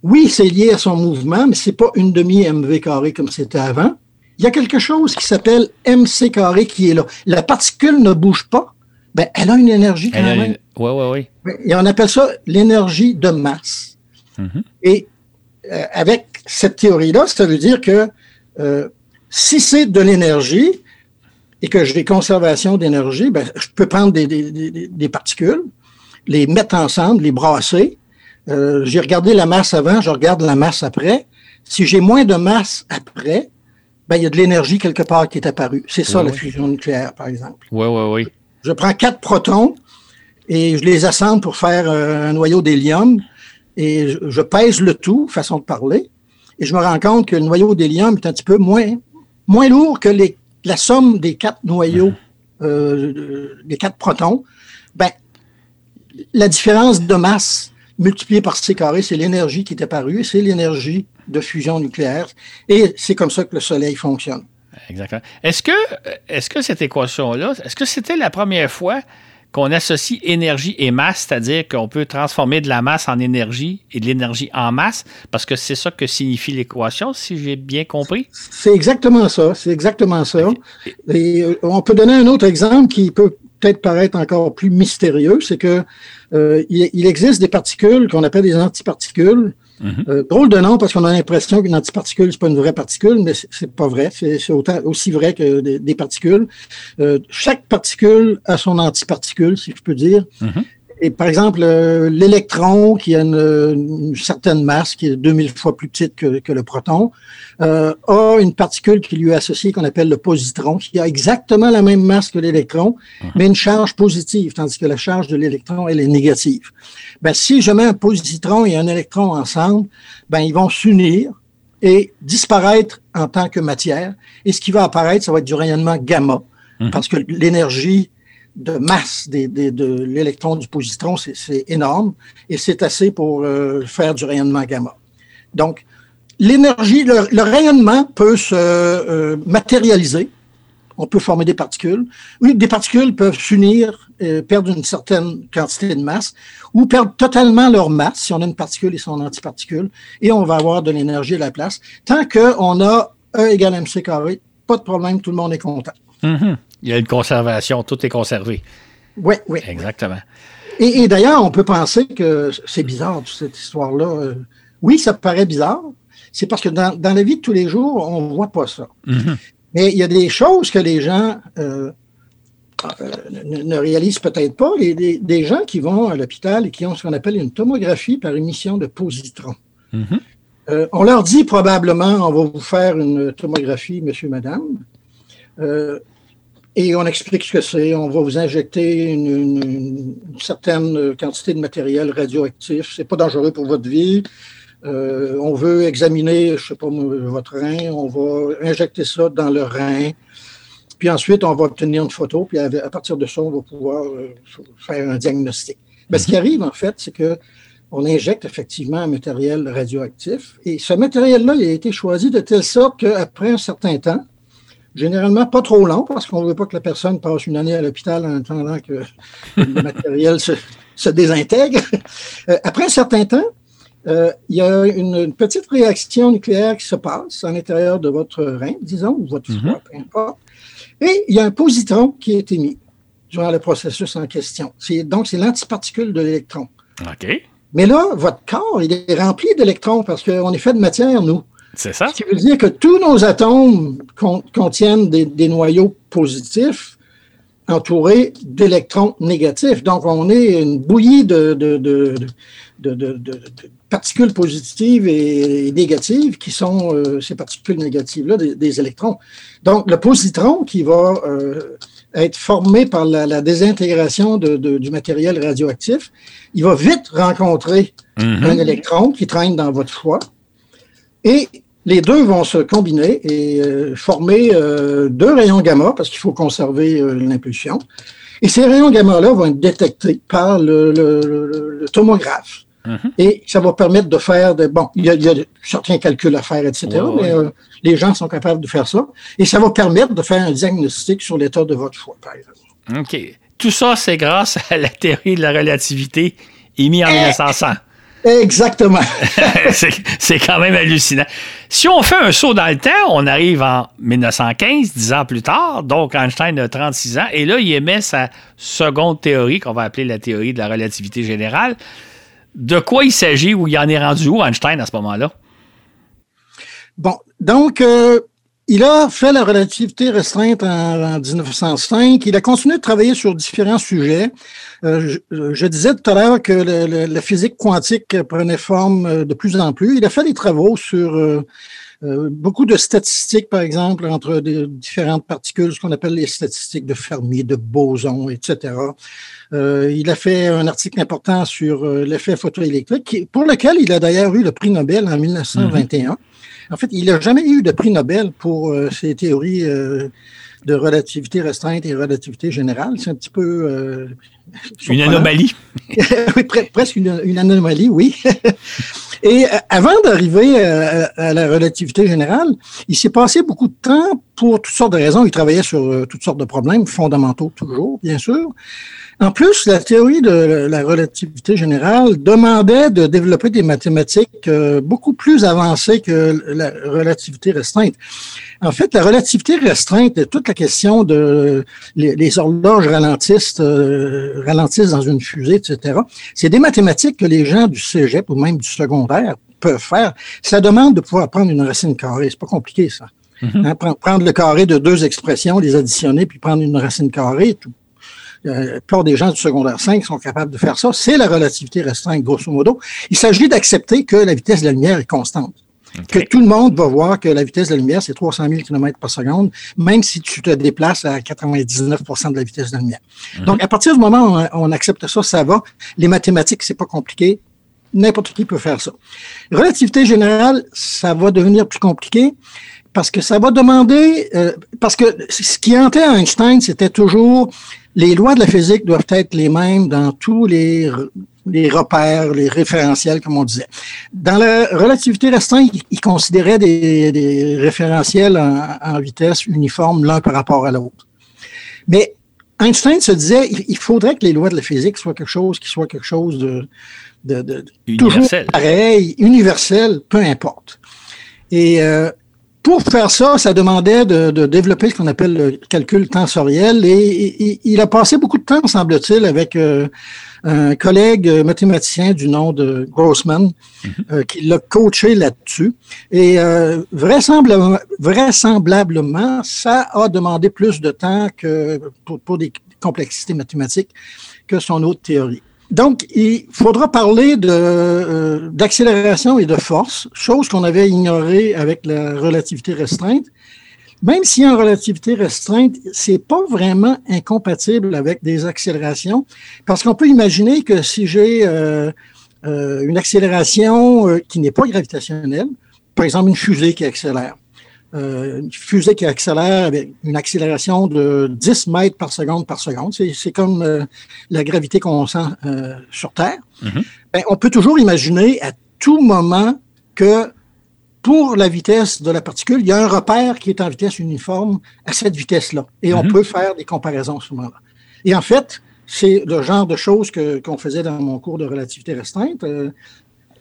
[SPEAKER 3] oui, c'est lié à son mouvement, mais c'est pas une demi-mv carré comme c'était avant. Il y a quelque chose qui s'appelle mc carré qui est là. La particule ne bouge pas, ben, elle a une énergie quand même.
[SPEAKER 2] Oui, oui,
[SPEAKER 3] oui. Et on appelle ça l'énergie de masse. Mm-hmm. Et euh, avec cette théorie-là, ça veut dire que euh, si c'est de l'énergie et que j'ai conservation d'énergie, ben, je peux prendre des, des, des, particules, les mettre ensemble, les brasser. Euh, j'ai regardé la masse avant, je regarde la masse après. Si j'ai moins de masse après, ben, il y a de l'énergie quelque part qui est apparue. C'est ça la fusion nucléaire, par exemple.
[SPEAKER 2] Oui, oui, oui.
[SPEAKER 3] Je prends quatre protons et je les assemble pour faire euh, un noyau d'hélium et je, pèse le tout, façon de parler, et je me rends compte que le noyau d'hélium est un petit peu moins, moins lourd que les, la somme des quatre noyaux, euh, des quatre protons. Ben, la différence de masse multipliée par C carré, c'est l'énergie qui est apparue, c'est l'énergie de fusion nucléaire. Et c'est comme ça que le Soleil fonctionne.
[SPEAKER 2] Exactement. Est-ce que, est-ce que cette équation-là, est-ce que c'était la première fois qu'on associe énergie et masse, c'est-à-dire qu'on peut transformer de la masse en énergie et de l'énergie en masse, parce que c'est ça que signifie l'équation, si j'ai bien compris.
[SPEAKER 3] C'est exactement ça, c'est exactement ça. Et euh, on peut donner un autre exemple qui peut peut-être paraître encore plus mystérieux, c'est que euh, il, existe des particules qu'on appelle des antiparticules Mhm. Euh, drôle de nom parce qu'on a l'impression qu'une antiparticule, c'est pas une vraie particule, mais c'est pas vrai. C'est aussi vrai que des, particules. Euh, chaque particule a son antiparticule, si je peux dire. Mhm. Et par exemple, euh, l'électron, qui a une, certaine masse, qui est 2000 fois plus petite que, que le proton, euh, a une particule qui lui est associée qu'on appelle le positron, qui a exactement la même masse que l'électron, mhm. mais une charge positive, tandis que la charge de l'électron, elle est négative. Ben, si je mets un positron et un électron ensemble, ben, ils vont s'unir et disparaître en tant que matière. Et ce qui va apparaître, ça va être du rayonnement gamma, mhm. parce que l'énergie de masse des, de l'électron du positron, c'est énorme et c'est assez pour euh, faire du rayonnement gamma. Donc, l'énergie, le, rayonnement peut se euh, matérialiser. On peut former des particules. Oui, des particules peuvent s'unir, euh, perdre une certaine quantité de masse ou perdre totalement leur masse si on a une particule et son antiparticule et on va avoir de l'énergie à la place. Tant qu'on a E égale mc carré, pas de problème, tout le monde est content.
[SPEAKER 2] Mm-hmm. Il y a une conservation, tout est conservé.
[SPEAKER 3] Oui, oui.
[SPEAKER 2] Exactement.
[SPEAKER 3] Et, d'ailleurs, on peut penser que c'est bizarre, cette histoire-là. Euh, oui, ça paraît bizarre. C'est parce que dans, la vie de tous les jours, on ne voit pas ça. Mm-hmm. Mais il y a des choses que les gens euh, euh, ne, réalisent peut-être pas. Il y a des, gens qui vont à l'hôpital et qui ont ce qu'on appelle une tomographie par émission de positrons. Mm-hmm. on leur dit probablement, on va vous faire une tomographie, monsieur, madame. Et on explique ce que c'est. On va vous injecter une, certaine quantité de matériel radioactif. C'est pas dangereux pour votre vie. Euh, on veut examiner, je sais pas, votre rein. On va injecter ça dans le rein. Puis ensuite, on va obtenir une photo. Puis à, partir de ça, on va pouvoir euh, faire un diagnostic. Mais ce qui arrive, en fait, c'est que on injecte effectivement un matériel radioactif. Et ce matériel-là, il a été choisi de telle sorte qu'après un certain temps, Généralement, pas trop long, parce qu'on ne veut pas que la personne passe une année à l'hôpital en attendant que le matériel se, désintègre. Euh, après un certain temps, euh, il y a une, petite réaction nucléaire qui se passe à l'intérieur de votre rein, disons, ou votre foie, mhm. peu importe. Et il y a un positron qui est émis durant le processus en question. Donc, c'est l'antiparticule de l'électron.
[SPEAKER 2] OK.
[SPEAKER 3] Mais là, votre corps, il est rempli d'électrons parce qu'on est fait de matière, nous.
[SPEAKER 2] C'est ça.
[SPEAKER 3] Ce qui veut dire que tous nos atomes contiennent des, noyaux positifs entourés d'électrons négatifs. Donc, on est une bouillie de, particules positives et, négatives qui sont euh, ces particules négatives-là, des, électrons. Donc, le positron qui va euh, être formé par la, désintégration du matériel radioactif, il va vite rencontrer mm-hmm. un électron qui traîne dans votre foie. Et les deux vont se combiner et euh, former deux rayons gamma parce qu'il faut conserver l'impulsion. Et ces rayons gamma-là vont être détectés par le tomographe. Mhm. Et ça va permettre de faire de. Bon, il y, a, certains calculs à faire, etc. mais euh, les gens sont capables de faire ça. Et ça va permettre de faire un diagnostic sur l'état de votre foie, par exemple.
[SPEAKER 2] OK. Tout ça, c'est grâce à la théorie de la relativité émise en 1900.
[SPEAKER 3] Exactement.
[SPEAKER 2] c'est quand même hallucinant. Si on fait un saut dans le temps, on arrive en 1915, dix ans plus tard, donc Einstein a 36 ans, et là, il émet sa seconde théorie, qu'on va appeler la théorie de la relativité générale de quoi il s'agit ou il en est rendu où, Einstein, à ce moment-là?
[SPEAKER 3] Bon, donc, euh, il a fait la relativité restreinte en, 1905. Il a continué de travailler sur différents sujets. Euh, je, disais tout à l'heure que la physique quantique prenait forme euh, de plus en plus. Il a fait des travaux sur beaucoup de statistiques, par exemple, entre des différentes particules, ce qu'on appelle les statistiques de Fermi, de boson, etc. Euh, il a fait un article important sur euh, l'effet photoélectrique, pour lequel il a d'ailleurs eu le prix Nobel en 1921. Mm-hmm. En fait, il n'a jamais eu de prix Nobel pour euh, ses théories de relativité restreinte et relativité générale. C'est un petit peu...
[SPEAKER 2] une anomalie.
[SPEAKER 3] oui, presque une, anomalie, oui. Et avant d'arriver à, la relativité générale, il s'est passé beaucoup de temps pour toutes sortes de raisons. Il travaillait sur toutes sortes de problèmes fondamentaux toujours, bien sûr. En plus, la théorie de la relativité générale demandait de développer des mathématiques euh, beaucoup plus avancées que la relativité restreinte. En fait, la relativité restreinte est toute la question de les, horloges ralentissent, euh, ralentissent dans une fusée, etc. C'est des mathématiques que les gens du cégep ou même du secondaire peuvent faire. Ça demande de pouvoir prendre une racine carrée. C'est pas compliqué, ça. Mm-hmm. Hein, prendre le carré de deux expressions, les additionner, puis prendre une racine carrée, tout, euh, la plupart des gens du secondaire 5 sont capables de faire ça. C'est la relativité restreinte, grosso modo. Il s'agit d'accepter que la vitesse de la lumière est constante. Que tout le monde va voir que la vitesse de la lumière, c'est 300 000 km par seconde, même si tu te déplaces à 99% de la vitesse de la lumière. Mhm. Donc, à partir du moment où on accepte ça, ça va. Les mathématiques, c'est pas compliqué. N'importe qui peut faire ça. Relativité générale, ça va devenir plus compliqué parce que ça va demander, euh, parce que ce qui hantait Einstein, c'était toujours les lois de la physique doivent être les mêmes dans tous les, repères, les référentiels, comme on disait. Dans la relativité restreinte, il, considérait des, des référentiels en, vitesse uniforme l'un par rapport à l'autre. Mais Einstein se disait, il, faudrait que les lois de la physique soient quelque chose qui soit quelque chose de, de, de toujours pareil, universel, peu importe. Et euh, pour faire ça, ça demandait de, développer ce qu'on appelle le calcul tensoriel et, il a passé beaucoup de temps, semble-t-il, avec euh, un collègue mathématicien du nom de Grossman mhm. euh, qui l'a coaché là-dessus. Et euh, vraisemblablement, vraisemblablement, ça a demandé plus de temps que pour, pour des complexités mathématiques que son autre théorie. Donc, il faudra parler euh, d'accélération et de force, chose qu'on avait ignorée avec la relativité restreinte. Même si en relativité restreinte, c'est pas vraiment incompatible avec des accélérations, parce qu'on peut imaginer que si j'ai euh, euh, une accélération qui n'est pas gravitationnelle, par exemple une fusée qui accélère, euh, une fusée qui accélère avec une accélération de 10 mètres par seconde par seconde. C'est comme euh, la gravité qu'on sent euh, sur Terre. Mm-hmm. Ben, on peut toujours imaginer à tout moment que pour la vitesse de la particule, il y a un repère qui est en vitesse uniforme à cette vitesse-là. Et on mm-hmm. peut faire des comparaisons à ce moment-là. Et en fait, c'est le genre de choses qu'on faisait dans mon cours de relativité restreinte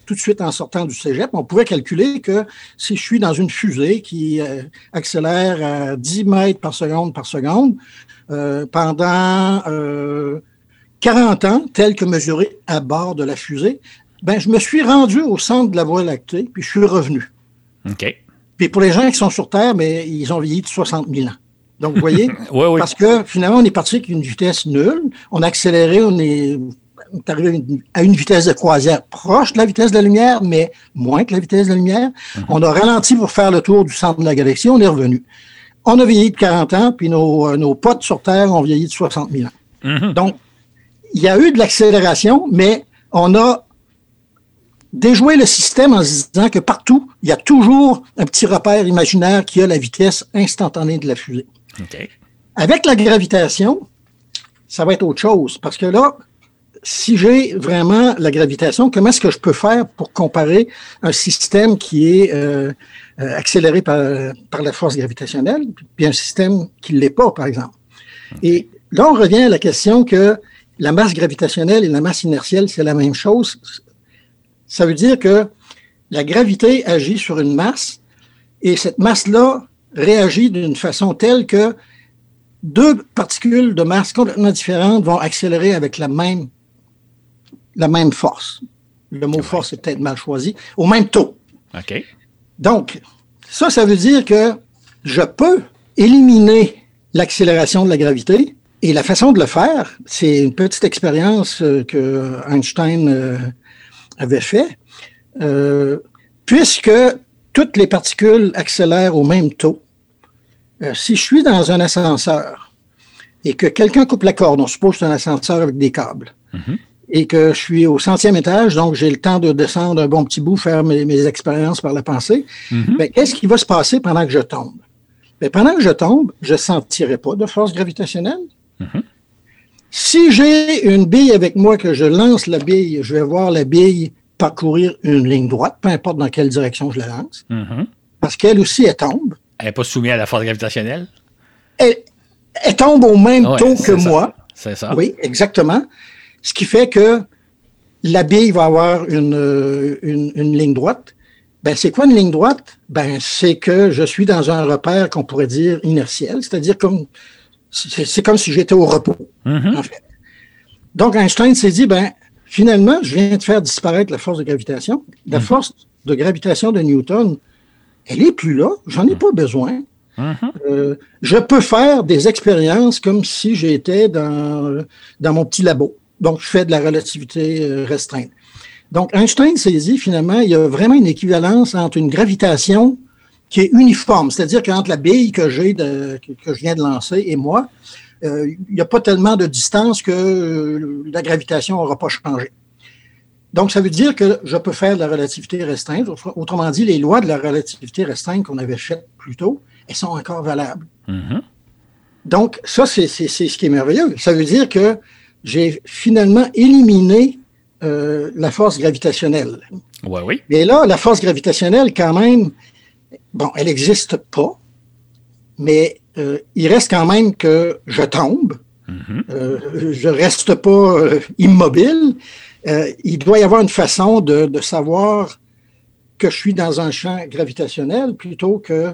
[SPEAKER 3] tout de suite en sortant du cégep, on pouvait calculer que si je suis dans une fusée qui euh, accélère à 10 mètres par seconde par seconde euh, pendant 40 euh, ans, tel que mesuré à bord de la fusée, ben, je me suis rendu au centre de la Voie lactée, puis je suis revenu.
[SPEAKER 2] OK.
[SPEAKER 3] Puis pour les gens qui sont sur Terre, mais ben, ils ont vieilli de 60 000 ans. Donc, vous voyez,
[SPEAKER 2] oui, oui.
[SPEAKER 3] parce que finalement, on est parti avec une vitesse nulle, on a accéléré, on est est arrivé à une vitesse de croisière proche de la vitesse de la lumière, mais moins que la vitesse de la lumière. Mm-hmm. On a ralenti pour faire le tour du centre de la galaxie, on est revenu. On a vieilli de 40 ans, puis nos, euh, nos potes sur Terre ont vieilli de 60 000 ans. Mm-hmm. Donc, il y a eu de l'accélération, mais on a déjoué le système en se disant que partout, il y a toujours un petit repère imaginaire qui a la vitesse instantanée de la fusée. Avec la gravitation, ça va être autre chose, parce que là, si j'ai vraiment la gravitation, comment est-ce que je peux faire pour comparer un système qui est euh, euh, accéléré par, par la force gravitationnelle, puis un système qui ne l'est pas, par exemple? Et là, on revient à la question que la masse gravitationnelle et la masse inertielle, c'est la même chose. Ça veut dire que la gravité agit sur une masse et cette masse-là réagit d'une façon telle que deux particules de masse complètement différentes vont accélérer avec la même, la même force. Le mot force est peut-être mal choisi, au même taux.
[SPEAKER 2] OK.
[SPEAKER 3] Donc, ça, ça veut dire que je peux éliminer l'accélération de la gravité. Et la façon de le faire, c'est une petite expérience euh, que Einstein euh, avait fait. Euh, puisque toutes les particules accélèrent au même taux, si je suis dans un ascenseur et que quelqu'un coupe la corde, on suppose que c'est un ascenseur avec des câbles, mm-hmm et que je suis au centième étage, donc j'ai le temps de descendre un bon petit bout, faire mes, expériences par la pensée, ben, qu'est-ce qui va se passer pendant que je tombe? Ben, pendant que je tombe, je ne sentirai pas de force gravitationnelle. Mhm. Si j'ai une bille avec moi, que je lance la bille, je vais voir la bille parcourir une ligne droite, peu importe dans quelle direction je la lance, mhm. parce qu'elle aussi, elle tombe.
[SPEAKER 2] Elle n'est pas soumise à la force gravitationnelle?
[SPEAKER 3] Elle, tombe au même taux que moi.
[SPEAKER 2] C'est ça.
[SPEAKER 3] Oui, exactement. Ce qui fait que la bille va avoir une, une, ligne droite. Ben, c'est quoi une ligne droite? Ben, c'est que je suis dans un repère qu'on pourrait dire inertiel, c'est-à-dire comme c'est comme si j'étais au repos, mm-hmm. en fait. Donc, Einstein s'est dit, ben, finalement, je viens de faire disparaître la force de gravitation. La mm-hmm. force de gravitation de Newton, elle est plus là, j'en ai pas besoin. Mm-hmm. Euh, je peux faire des expériences comme si j'étais dans, dans mon petit labo. Donc, je fais de la relativité euh, restreinte. Donc, Einstein s'est dit, finalement, il y a vraiment une équivalence entre une gravitation qui est uniforme, c'est-à-dire qu'entre la bille que j'ai, que, je viens de lancer et moi, euh, il n'y a pas tellement de distance que euh, la gravitation n'aura pas changé. Donc, ça veut dire que je peux faire de la relativité restreinte. Autrement dit, les lois de la relativité restreinte qu'on avait faites plus tôt, elles sont encore valables. Mm-hmm. Donc, ça, c'est ce qui est merveilleux. Ça veut dire que j'ai finalement éliminé euh, la force gravitationnelle.
[SPEAKER 2] Oui, oui.
[SPEAKER 3] Mais là, la force gravitationnelle, quand même, bon, elle n'existe pas, mais euh, il reste quand même que je tombe. Mm-hmm. euh, je reste pas immobile. Euh, il doit y avoir une façon de, de, savoir que je suis dans un champ gravitationnel plutôt que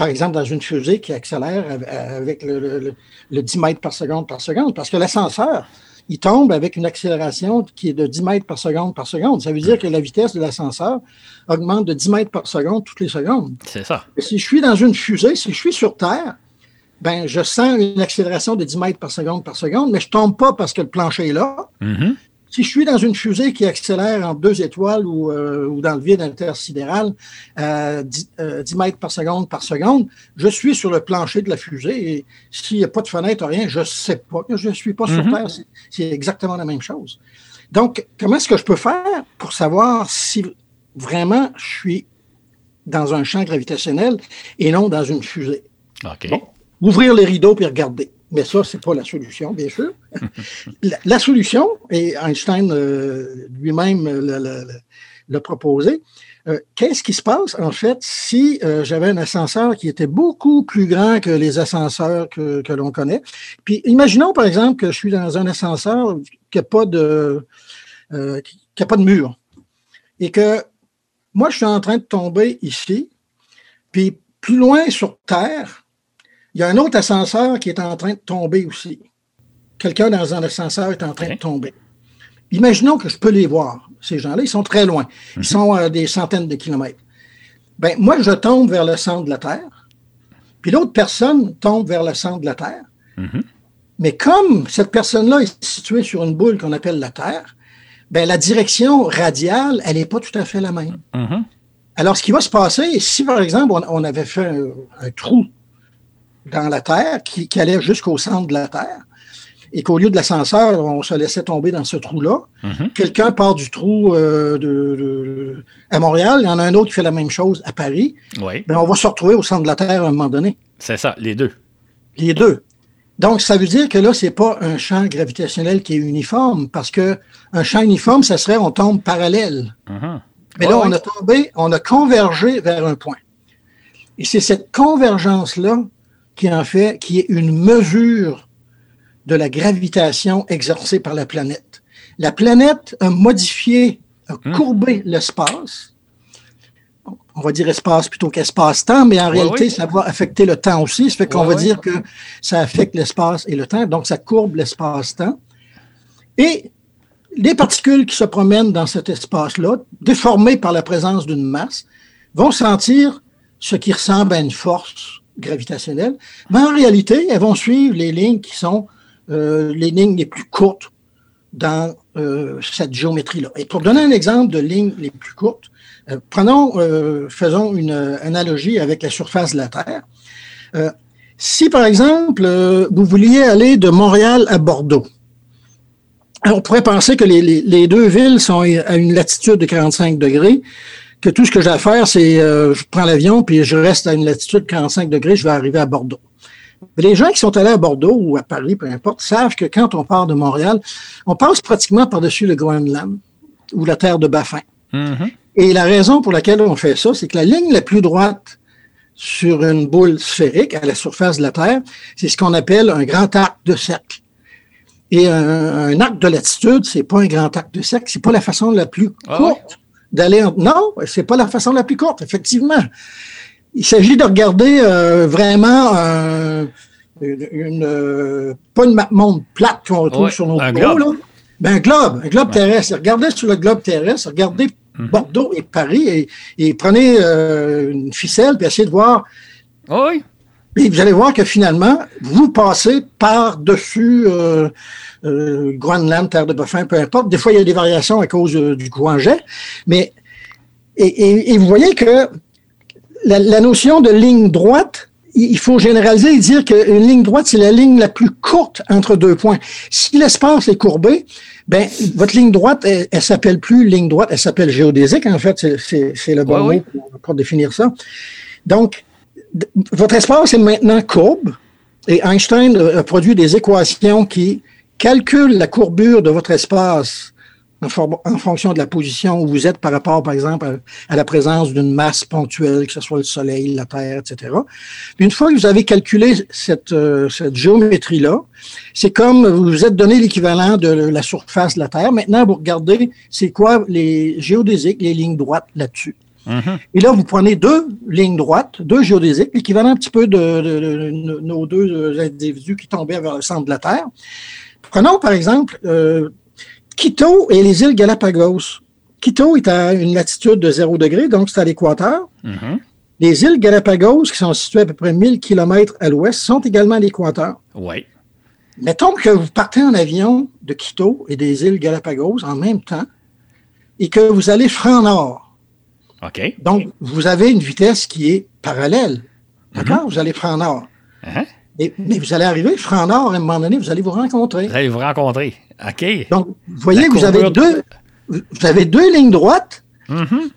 [SPEAKER 3] par exemple, dans une fusée qui accélère avec le, 10 mètres par seconde par seconde, parce que l'ascenseur, il tombe avec une accélération qui est de 10 mètres par seconde par seconde. Ça veut dire que la vitesse de l'ascenseur augmente de 10 mètres par seconde toutes les secondes.
[SPEAKER 2] C'est ça.
[SPEAKER 3] si je suis dans une fusée, si je suis sur Terre, ben, je sens une accélération de 10 mètres par seconde par seconde, mais je tombe pas parce que le plancher est là. Mm-hmm. Si je suis dans une fusée qui accélère en deux étoiles ou, euh, ou dans le vide intersidéral à 10, euh, mètres par seconde par seconde, je suis sur le plancher de la fusée et s'il n'y a pas de fenêtre, rien, je ne sais pas je ne suis pas sur mhm. Terre. C'est exactement la même chose. Donc, comment est-ce que je peux faire pour savoir si vraiment je suis dans un champ gravitationnel et non dans une fusée? ouvrir les rideaux puis regarder. Mais ça, c'est pas la solution, bien sûr. la, solution, et Einstein euh, lui-même l'a proposé, euh, qu'est-ce qui se passe, en fait, si euh, j'avais un ascenseur qui était beaucoup plus grand que les ascenseurs que, que l'on connaît? Puis imaginons, par exemple, que je suis dans un ascenseur qui n'a pas de qui, a pas de mur. Et que moi, je suis en train de tomber ici, puis plus loin sur Terre, il y a un autre ascenseur qui est en train de tomber aussi. Quelqu'un dans un ascenseur est en train de tomber. Imaginons que je peux les voir. Ces gens-là, ils sont très loin. Ils mhm. sont à des centaines de kilomètres. Ben, moi, je tombe vers le centre de la Terre, puis l'autre personne tombe vers le centre de la Terre. Mhm. Mais comme cette personne-là est située sur une boule qu'on appelle la Terre, ben, la direction radiale, elle n'est pas tout à fait la même.
[SPEAKER 2] Mhm.
[SPEAKER 3] Alors, ce qui va se passer, si par exemple, on, on avait fait un, un, trou dans la Terre qui, qui allait jusqu'au centre de la Terre, et qu'au lieu de l'ascenseur, on se laissait tomber dans ce trou-là,
[SPEAKER 2] Mhm.
[SPEAKER 3] quelqu'un part du trou euh, de, de- à Montréal, il y en a un autre qui fait la même chose à Paris,
[SPEAKER 2] Oui,
[SPEAKER 3] ben, on va se retrouver au centre de la Terre à un moment donné.
[SPEAKER 2] c'est ça, les deux.
[SPEAKER 3] Les deux. Donc, ça veut dire que là, c'est pas un champ gravitationnel qui est uniforme, parce que un champ uniforme, ça serait on tombe parallèle.
[SPEAKER 2] Mhm.
[SPEAKER 3] Mais
[SPEAKER 2] Ouais,
[SPEAKER 3] là, on a tombé, on a convergé vers un point. Et c'est cette convergence-là qui en fait, qui est une mesure de la gravitation exercée par la planète. La planète a modifié, a
[SPEAKER 2] Hmm.
[SPEAKER 3] courbé l'espace. On va dire espace plutôt qu'espace-temps, mais en réalité,
[SPEAKER 2] oui.
[SPEAKER 3] ça va affecter le temps aussi. Ça fait qu'on va dire que ça affecte l'espace et le temps, donc ça courbe l'espace-temps. Et les particules qui se promènent dans cet espace-là, déformées par la présence d'une masse, vont sentir ce qui ressemble à une force gravitationnelle, mais en réalité, elles vont suivre les lignes qui sont euh, les lignes les plus courtes dans euh, cette géométrie-là. Et pour donner un exemple de lignes les plus courtes, euh, prenons, faisons une analogie avec la surface de la Terre. Si, par exemple, vous vouliez aller de Montréal à Bordeaux, on pourrait penser que les deux villes sont à une latitude de 45 degrés, que tout ce que j'ai à faire, c'est euh, je prends l'avion puis je reste à une latitude de 45 degrés, je vais arriver à Bordeaux. Mais les gens qui sont allés à Bordeaux ou à Paris, peu importe, savent que quand on part de Montréal, on passe pratiquement par-dessus le Groenland ou la terre de Baffin.
[SPEAKER 2] Mhm.
[SPEAKER 3] Et la raison pour laquelle on fait ça, c'est que la ligne la plus droite sur une boule sphérique à la surface de la Terre, c'est ce qu'on appelle un grand arc de cercle. Et un, un arc de latitude, c'est pas un grand arc de cercle, c'est pas la façon la plus
[SPEAKER 2] Ah
[SPEAKER 3] courte d'aller. En... Non, c'est pas la façon la plus courte, effectivement. Il s'agit de regarder euh, vraiment euh, une, une, euh, pas une map monde plate qu'on retrouve
[SPEAKER 2] Ouais,
[SPEAKER 3] sur nos
[SPEAKER 2] un globe.
[SPEAKER 3] là. Ben, un globe, un globe
[SPEAKER 2] Ouais.
[SPEAKER 3] terrestre. Regardez sur le globe terrestre, regardez
[SPEAKER 2] Mhm.
[SPEAKER 3] Bordeaux et Paris et, et prenez euh, une ficelle puis essayez de voir.
[SPEAKER 2] Oui,
[SPEAKER 3] Et vous allez voir que finalement, vous passez par-dessus euh, euh, Groenland, Terre de Baffin, peu importe. Des fois, il y a des variations à cause euh, du courant jet. Mais, et, et- et vous voyez que la, la notion de ligne droite, il faut généraliser et dire qu'une ligne droite, c'est la ligne la plus courte entre deux points. Si l'espace est courbé, ben, votre ligne droite, elle, elle s'appelle plus ligne droite, elle s'appelle géodésique, en fait, c'est- le bon
[SPEAKER 2] Ouais,
[SPEAKER 3] mot pour, pour définir ça. Donc, votre espace est maintenant courbe et Einstein a produit des équations qui calculent la courbure de votre espace en, fonction de la position où vous êtes par rapport, par exemple, à, la présence d'une masse ponctuelle, que ce soit le Soleil, la Terre, etc. Une fois que vous avez calculé cette, euh, cette géométrie-là, c'est comme vous vous êtes donné l'équivalent de la surface de la Terre. Maintenant, vous regardez c'est quoi les géodésiques, les lignes droites là-dessus.
[SPEAKER 2] Mhm.
[SPEAKER 3] Et là, vous prenez deux lignes droites, deux géodésiques, l'équivalent un petit peu de, de- de- de nos deux individus qui tombaient vers le centre de la Terre. Prenons par exemple euh, Quito et les îles Galapagos. Quito est à une latitude de 0 degré, donc c'est à l'équateur.
[SPEAKER 2] Mhm.
[SPEAKER 3] Les îles Galapagos, qui sont situées à peu près 1000 km à l'ouest, sont également à l'équateur.
[SPEAKER 2] Oui.
[SPEAKER 3] Mettons que vous partez en avion de Quito et des îles Galapagos en même temps et que vous allez franc nord.
[SPEAKER 2] OK.
[SPEAKER 3] Donc, vous avez une vitesse qui est parallèle. D'accord? Vous allez franc nord. Et- mais vous allez arriver franc nord, à un moment donné, vous allez vous rencontrer.
[SPEAKER 2] Vous allez vous rencontrer. OK.
[SPEAKER 3] Donc, vous voyez,
[SPEAKER 2] La
[SPEAKER 3] vous avez deux, vous avez deux lignes droites
[SPEAKER 2] Mhm.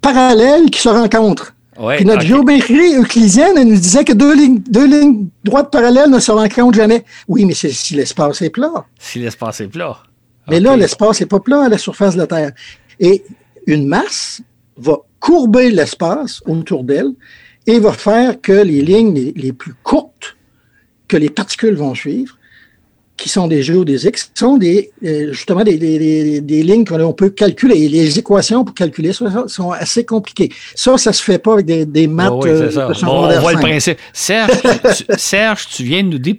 [SPEAKER 3] parallèles qui se rencontrent.
[SPEAKER 2] Ouais,
[SPEAKER 3] Puis notre
[SPEAKER 2] OK.
[SPEAKER 3] géométrie euclidienne, elle nous disait que deux lignes, deux lignes droites parallèles ne se rencontrent jamais. Oui, mais c'est si l'espace est plat.
[SPEAKER 2] Si l'espace est plat.
[SPEAKER 3] Mais là, l'espace n'est pas plat à la surface de la Terre. Et une masse va courber l'espace autour d'elle et va faire que les lignes les, les plus courtes que les particules vont suivre, qui sont des géodésiques, sont des, euh, justement des, des- des- lignes qu'on peut calculer. Les équations pour calculer ça sont assez compliquées. Ça, ça se fait pas avec des, des maths
[SPEAKER 2] Oui, oui, c'est
[SPEAKER 3] euh,
[SPEAKER 2] ça.
[SPEAKER 3] de
[SPEAKER 2] Bon, on voit le principe. Serge, tu, Serge, tu viens, de nous tu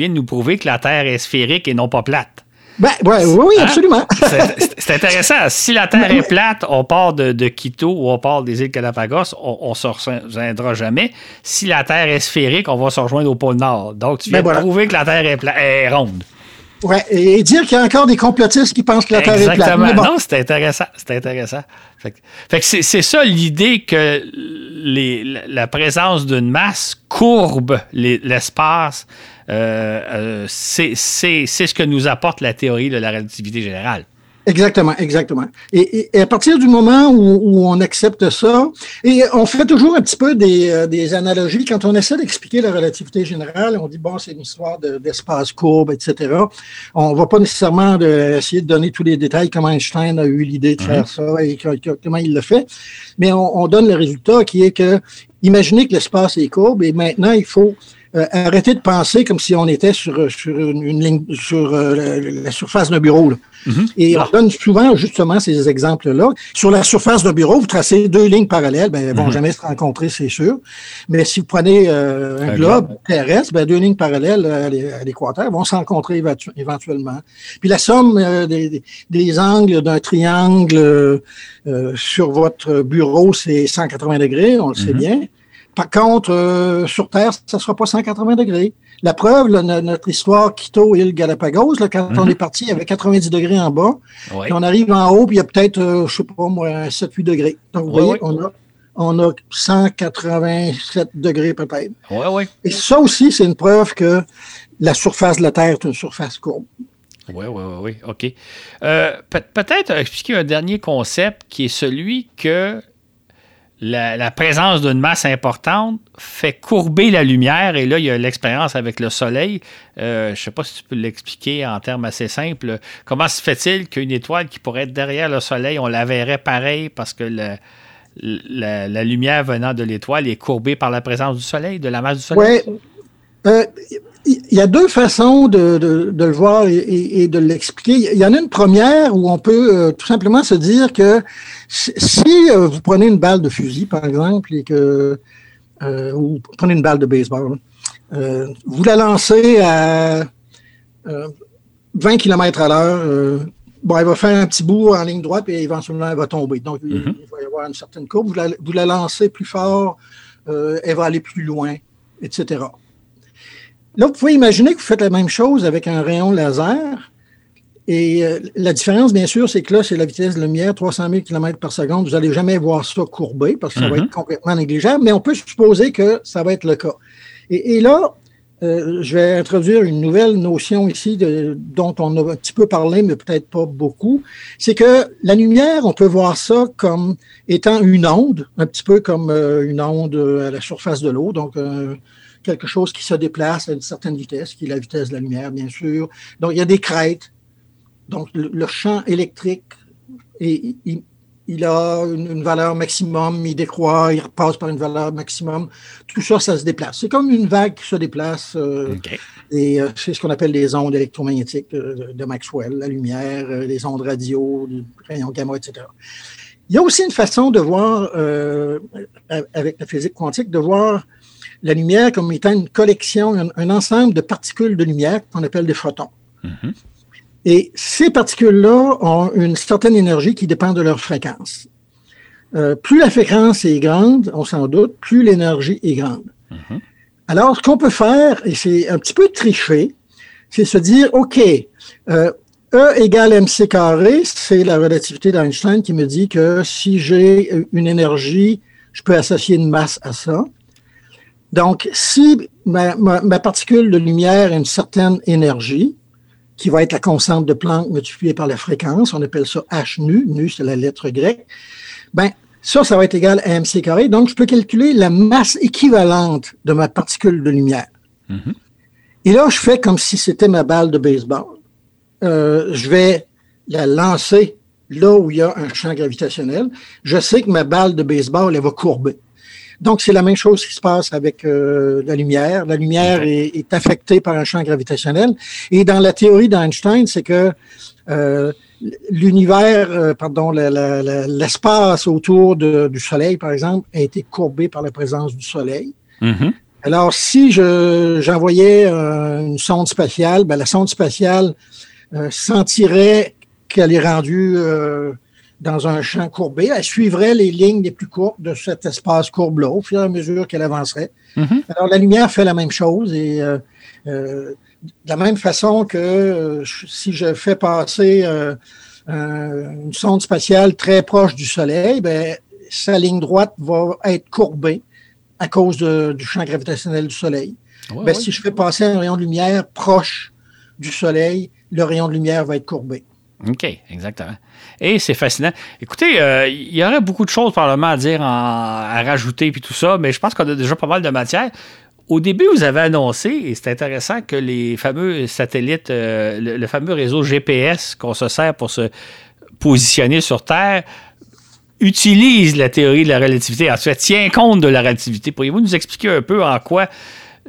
[SPEAKER 2] viens de nous prouver que la Terre est sphérique et non pas plate.
[SPEAKER 3] Ben, ouais, oui, hein? absolument.
[SPEAKER 2] C'est intéressant. Si la Terre est plate, on part de, Quito ou on part des îles Galapagos, on ne se rejoindra jamais. Si la Terre est sphérique, on va se rejoindre au pôle Nord. Donc, tu viens ben, de prouver que la Terre est, est ronde.
[SPEAKER 3] Oui, et dire qu'il y a encore des complotistes qui pensent que la Terre est plate.
[SPEAKER 2] Exactement. Non, c'est intéressant. C'est intéressant. Fait, que c'est ça l'idée que les, la présence d'une masse courbe l'espace. C'est ce que nous apporte la théorie de la relativité générale.
[SPEAKER 3] Exactement, exactement. Et, à partir du moment où, on accepte ça, et on fait toujours un petit peu euh, des, analogies, quand on essaie d'expliquer la relativité générale, on dit, bon, c'est une histoire d'espace courbe, etc. On ne va pas nécessairement essayer de donner tous les détails, comment Einstein a eu l'idée de faire mhm. ça et comment il le fait, mais on, on donne le résultat qui est que, imaginez que l'espace est courbe et maintenant, il faut euh, arrêter de penser comme si on était sur, sur une, ligne, sur euh, la surface d'un bureau. Mm-hmm. Et on donne souvent justement ces exemples-là. Sur la surface d'un bureau, vous tracez deux lignes parallèles, ben, elles vont mm-hmm. jamais se rencontrer, c'est sûr. Mais si vous prenez euh, un, globe terrestre, ben, deux lignes parallèles à l'équateur vont se rencontrer éventuellement. Puis la somme des, des, angles d'un triangle sur votre bureau, c'est 180 degrés, on le sait mm-hmm. bien. Par contre, euh, sur Terre, ça ne sera pas 180 degrés. La preuve, notre histoire Quito île Galapagos, là, quand on mhm. est parti, il y avait 90 degrés en bas. Puis on arrive en haut, puis il y a peut-être, euh, je ne sais pas moi, 7-8 degrés. Donc, vous voyez, on a on a 187 degrés peut-être.
[SPEAKER 2] Oui, oui.
[SPEAKER 3] Et ça aussi, c'est une preuve que la surface de la Terre est une surface courbe.
[SPEAKER 2] Oui, oui, oui, oui. OK. Euh, peut-être expliquer un dernier concept qui est celui que la, présence d'une masse importante fait courber la lumière. Et là, il y a l'expérience avec le Soleil. Euh, je ne sais pas si tu peux l'expliquer en termes assez simples. Comment se fait-il qu'une étoile qui pourrait être derrière le Soleil, on la verrait pareil parce que la, lumière venant de l'étoile est courbée par la présence du Soleil, de la masse du Soleil?
[SPEAKER 3] Oui. Euh, il y a deux façons de, le voir et, de l'expliquer. Il y en a une première où on peut euh, tout simplement se dire que si, euh, vous prenez une balle de fusil, par exemple, et que euh, ou prenez une balle de baseball, vous la lancez à 20 km à l'heure, bon, elle va faire un petit bout en ligne droite et éventuellement elle va tomber. Donc, il, mm-hmm. va y avoir une certaine courbe. Vous la, vous la lancez plus fort, elle va aller plus loin, etc. Là, vous pouvez imaginer que vous faites la même chose avec un rayon laser. Et euh, la différence, bien sûr, c'est que là, c'est la vitesse de lumière, 300 000 km par seconde. Vous n'allez jamais voir ça courbé parce que ça va mm-hmm. être complètement négligeable, mais on peut supposer que ça va être le cas. Et, là, euh, je vais introduire une nouvelle notion ici de, dont on a un petit peu parlé, mais peut-être pas beaucoup. C'est que la lumière, on peut voir ça comme étant une onde, un petit peu comme euh, une onde à la surface de l'eau. Donc, quelque chose qui se déplace à une certaine vitesse, qui est la vitesse de la lumière, bien sûr. Donc, il y a des crêtes. Donc, le, champ électrique, et, il, a une, valeur maximum, il décroît, il repasse par une valeur maximum. Tout ça, ça se déplace. C'est comme une vague qui se déplace. Euh, et euh, c'est ce qu'on appelle les ondes électromagnétiques de, de Maxwell, la lumière, euh, les ondes radio, les rayons gamma, etc. Il y a aussi une façon de voir, avec la physique quantique, de voir la lumière comme étant une collection, un, ensemble de particules de lumière qu'on appelle des photons. Mm-hmm. Et ces particules-là ont une certaine énergie qui dépend de leur fréquence. Euh, plus la fréquence est grande, on s'en doute, plus l'énergie est grande. Mm-hmm. Alors, ce qu'on peut faire, et c'est un petit peu triché, c'est se dire, OK, euh, E égale mc carré, c'est la relativité d'Einstein qui me dit que si j'ai une énergie, je peux associer une masse à ça. Donc, si ma, particule de lumière a une certaine énergie, qui va être la constante de Planck multipliée par la fréquence, on appelle ça h nu, nu c'est la lettre grecque, ben ça, ça va être égal à mc carré. Donc, je peux calculer la masse équivalente de ma particule de lumière. Mm-hmm. Et là, je fais comme si c'était ma balle de baseball. Euh, je vais la lancer là où il y a un champ gravitationnel. Je sais que ma balle de baseball, elle va courber. Donc, c'est la même chose qui se passe avec euh, la lumière. La lumière est, affectée par un champ gravitationnel. Et dans la théorie d'Einstein, c'est que euh, l'univers, euh, pardon, l'espace autour du Soleil, par exemple, a été courbé par la présence du Soleil. Mm-hmm. Alors, si j'envoyais une sonde spatiale, ben, la sonde spatiale sentirait qu'elle est rendue dans un champ courbé. Elle suivrait les lignes les plus courtes de cet espace courbe-là au fur et à mesure qu'elle avancerait. Mm-hmm. Alors, la lumière fait la même chose et euh, euh, de la même façon que euh, si je fais passer une sonde spatiale très proche du Soleil, ben, sa ligne droite va être courbée à cause du champ gravitationnel du Soleil. Ben, si je fais passer un rayon de lumière proche du Soleil, le rayon de lumière va être courbé.
[SPEAKER 2] OK, exactement. Et c'est fascinant. Écoutez, euh, il y aurait beaucoup de choses probablement à dire, à rajouter puis tout ça, mais je pense qu'on a déjà pas mal de matière. Au début, vous avez annoncé, et c'est intéressant, que les fameux satellites, euh, le, fameux réseau GPS qu'on se sert pour se positionner sur Terre, utilise la théorie de la relativité, en fait, tient compte de la relativité. Pourriez-vous nous expliquer un peu en quoi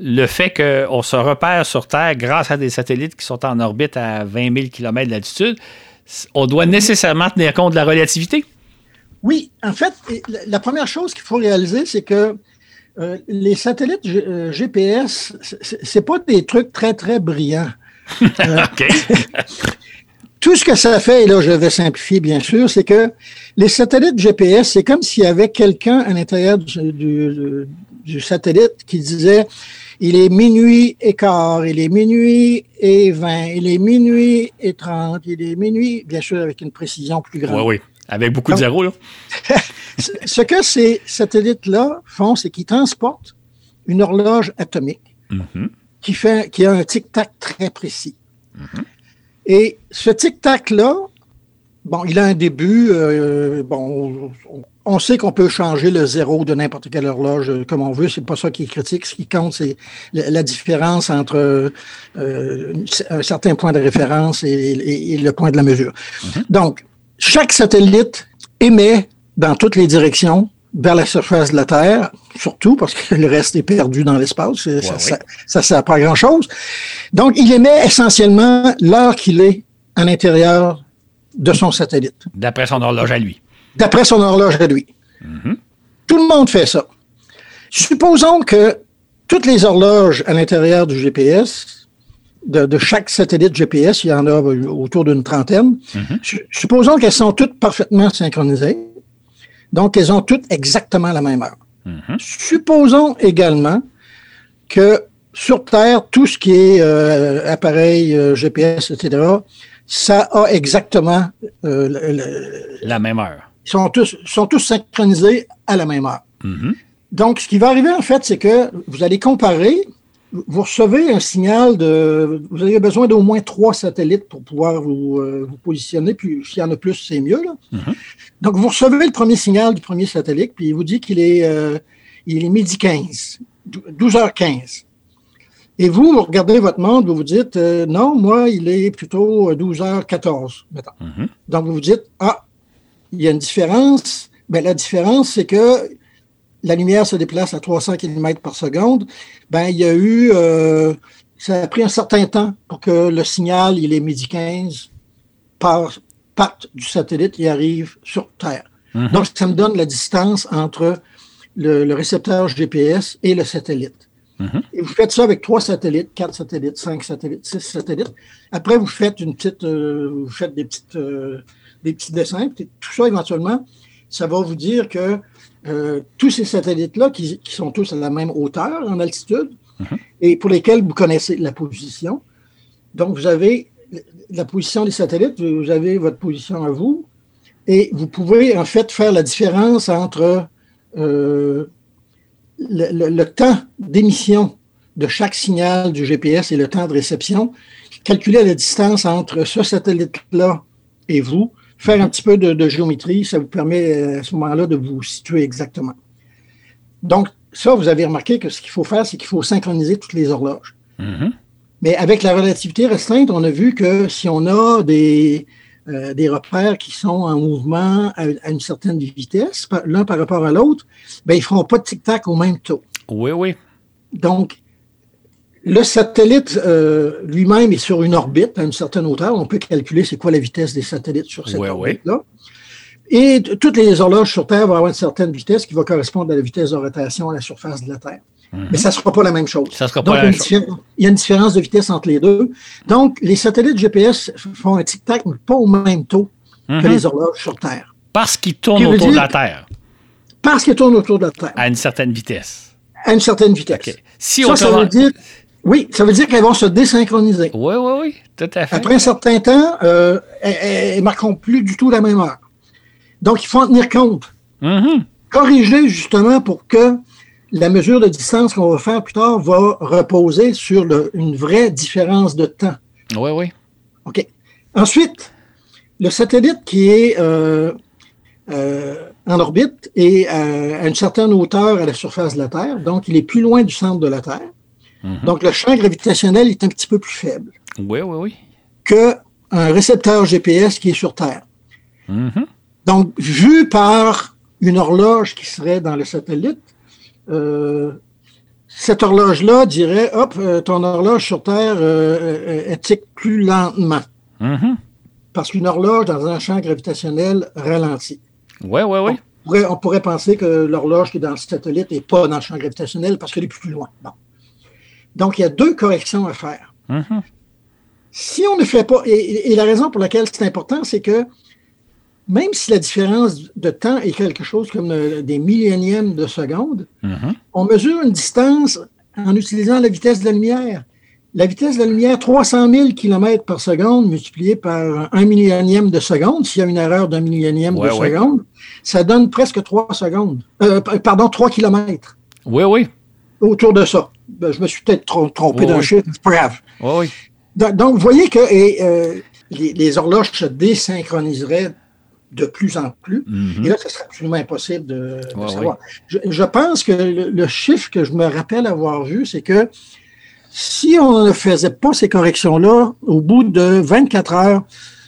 [SPEAKER 2] le fait qu'on se repère sur Terre grâce à des satellites qui sont en orbite à 20 000 km d'altitude, on doit nécessairement tenir compte de la relativité?
[SPEAKER 3] Oui, en fait, la première chose qu'il faut réaliser, c'est que euh, les satellites GPS, euh, GPS, c'est pas des trucs très, très brillants. Euh, tout ce que ça fait, et là je vais simplifier bien sûr, c'est que les satellites GPS, c'est comme s'il y avait quelqu'un à l'intérieur du, du, satellite qui disait il est minuit et quart, il est minuit et vingt, il est minuit et trente, il est minuit, bien sûr, avec une précision plus grande.
[SPEAKER 2] Oui, oui, avec beaucoup de zéros, là.
[SPEAKER 3] ce que ces satellites-là font, c'est qu'ils transportent une horloge atomique mm-hmm. qui, fait, qui a un tic-tac très précis. Mm-hmm. Et ce tic-tac-là, bon, il a un début, euh, bon, on sait qu'on peut changer le zéro de n'importe quelle horloge euh, comme on veut. C'est pas ça qui est critique. Ce qui compte, c'est la différence entre euh, un certain point de référence et, le point de la mesure. Mhm. Donc, chaque satellite émet dans toutes les directions vers la surface de la Terre, surtout parce que le reste est perdu dans l'espace. ça, ne sert pas à grand-chose. Donc, il émet essentiellement l'heure qu'il est à l'intérieur de son satellite.
[SPEAKER 2] D'après son horloge à lui
[SPEAKER 3] d'après son horloge à lui. Mhm. Tout le monde fait ça. Supposons que toutes les horloges à l'intérieur du GPS, de, chaque satellite GPS, il y en a autour d'une trentaine, mhm. supposons qu'elles sont toutes parfaitement synchronisées. Donc, elles ont toutes exactement la même heure. Mhm. Supposons également que sur Terre, tout ce qui est euh, appareil euh, GPS, etc., ça a exactement
[SPEAKER 2] euh, la même heure
[SPEAKER 3] sont tous, sont tous synchronisés à la même heure.
[SPEAKER 2] Mm-hmm.
[SPEAKER 3] Donc, ce qui va arriver, en fait, c'est que vous allez comparer, vous recevez un signal de. Vous avez besoin d'au moins trois satellites pour pouvoir vous, euh, positionner, puis s'il y en a plus, c'est mieux.
[SPEAKER 2] Mm-hmm.
[SPEAKER 3] Donc, vous recevez le premier signal du premier satellite, puis il vous dit qu'il est, euh, il est midi 15, 12h15. Et vous, vous regardez votre montre, vous vous dites, euh, non, moi, il est plutôt 12h14, mettons.
[SPEAKER 2] Mm-hmm.
[SPEAKER 3] Donc, vous vous dites, ah, il y a une différence. Ben, la différence, c'est que la lumière se déplace à 300 km par seconde. Ben, il y a eu, euh, ça a pris un certain temps pour que le signal, il est midi 15, par, parte du satellite et arrive sur Terre.
[SPEAKER 2] Mm-hmm.
[SPEAKER 3] Donc, ça me donne la distance entre le, récepteur GPS et le satellite.
[SPEAKER 2] Mm-hmm.
[SPEAKER 3] Et vous faites ça avec trois satellites, quatre satellites, cinq satellites, six satellites. Après, vous faites une petite, euh, vous faites des petites euh, des petits dessins. Tout ça, éventuellement, ça va vous dire que euh, tous ces satellites-là, qui, sont tous à la même hauteur en altitude,
[SPEAKER 2] mhm.
[SPEAKER 3] et pour lesquels vous connaissez la position. Donc, vous avez la position des satellites, vous avez votre position à vous, et vous pouvez en fait faire la différence entre euh, le, temps d'émission de chaque signal du GPS et le temps de réception, calculer la distance entre ce satellite-là et vous, faire un petit peu de, géométrie, ça vous permet euh, à ce moment-là de vous situer exactement. Donc, ça, vous avez remarqué que ce qu'il faut faire, c'est qu'il faut synchroniser toutes les horloges.
[SPEAKER 2] Mm-hmm.
[SPEAKER 3] Mais avec la relativité restreinte, on a vu que si on a des, euh, des repères qui sont en mouvement à, une certaine vitesse, l'un par rapport à l'autre, ben, ils ne feront pas de tic-tac au même taux.
[SPEAKER 2] Oui, oui.
[SPEAKER 3] Donc, le satellite euh, lui-même est sur une orbite à une certaine hauteur. On peut calculer c'est quoi la vitesse des satellites sur cette orbite-là. Et toutes les horloges sur Terre vont avoir une certaine vitesse qui va correspondre à la vitesse de rotation à la surface de la Terre. Mais ça ne sera pas la même chose.
[SPEAKER 2] Ça sera pas la même chose.
[SPEAKER 3] Il y a une différence de vitesse entre les deux. Donc, les satellites GPS font un tic-tac, mais pas au même taux que
[SPEAKER 2] Mhm.
[SPEAKER 3] les horloges sur Terre.
[SPEAKER 2] Parce qu'ils tournent autour de la Terre
[SPEAKER 3] Parce qu'ils tournent autour de la Terre
[SPEAKER 2] à une certaine vitesse.
[SPEAKER 3] à une certaine vitesse.
[SPEAKER 2] Si
[SPEAKER 3] Ça, ça veut dire, oui, ça veut dire qu'elles vont se désynchroniser.
[SPEAKER 2] Oui, oui, oui, tout à fait.
[SPEAKER 3] Après un certain temps, euh, elles ne marqueront plus du tout la même heure. Donc, il faut en tenir compte.
[SPEAKER 2] Mhm.
[SPEAKER 3] Corriger justement pour que la mesure de distance qu'on va faire plus tard va reposer sur le- une vraie différence de temps.
[SPEAKER 2] Oui, oui.
[SPEAKER 3] OK. Ensuite, le satellite qui est euh, euh, en orbite est euh, à une certaine hauteur à la surface de la Terre, donc il est plus loin du centre de la Terre.
[SPEAKER 2] Mhm.
[SPEAKER 3] Donc le champ gravitationnel est un petit peu plus faible
[SPEAKER 2] Oui, oui, oui.
[SPEAKER 3] qu'un récepteur GPS qui est sur Terre.
[SPEAKER 2] Mhm.
[SPEAKER 3] Donc, vu par une horloge qui serait dans le satellite, euh, cette horloge-là dirait, hop, euh, ton horloge sur Terre euh, euh, elle tique plus lentement.
[SPEAKER 2] Mhm.
[SPEAKER 3] Parce qu'une horloge dans un champ gravitationnel ralentit.
[SPEAKER 2] Oui, oui, oui.
[SPEAKER 3] On pourrait, on pourrait penser que l'horloge qui est dans le satellite n'est pas dans le champ gravitationnel parce qu'elle est plus loin. Bon. Donc, il y a deux corrections à faire.
[SPEAKER 2] Mhm.
[SPEAKER 3] Si on ne fait pas, et, et la raison pour laquelle c'est important, c'est que même si la différence de temps est quelque chose comme des millionièmes de seconde,
[SPEAKER 2] Mhm.
[SPEAKER 3] on mesure une distance en utilisant la vitesse de la lumière. La vitesse de la lumière, 300 000 km par seconde multiplié par un millionième de seconde, s'il y a une erreur d'un millionième
[SPEAKER 2] Ouais,
[SPEAKER 3] de
[SPEAKER 2] ouais.
[SPEAKER 3] seconde, ça donne presque 3 secondes. Euh, pardon, 3 km
[SPEAKER 2] Oui, oui.
[SPEAKER 3] autour de ça. Ben, je me suis peut-être trom- trompé d'un chiffre, c'est pas grave.
[SPEAKER 2] Oui, oui.
[SPEAKER 3] Donc, donc, vous voyez que et, euh, les, les horloges se désynchroniseraient de plus en plus.
[SPEAKER 2] Mhm.
[SPEAKER 3] Et là, ce serait absolument impossible de, de
[SPEAKER 2] Ouais,
[SPEAKER 3] savoir. Je, je pense que le, le chiffre que je me rappelle avoir vu, c'est que si on ne faisait pas ces corrections-là, au bout de 24 heures,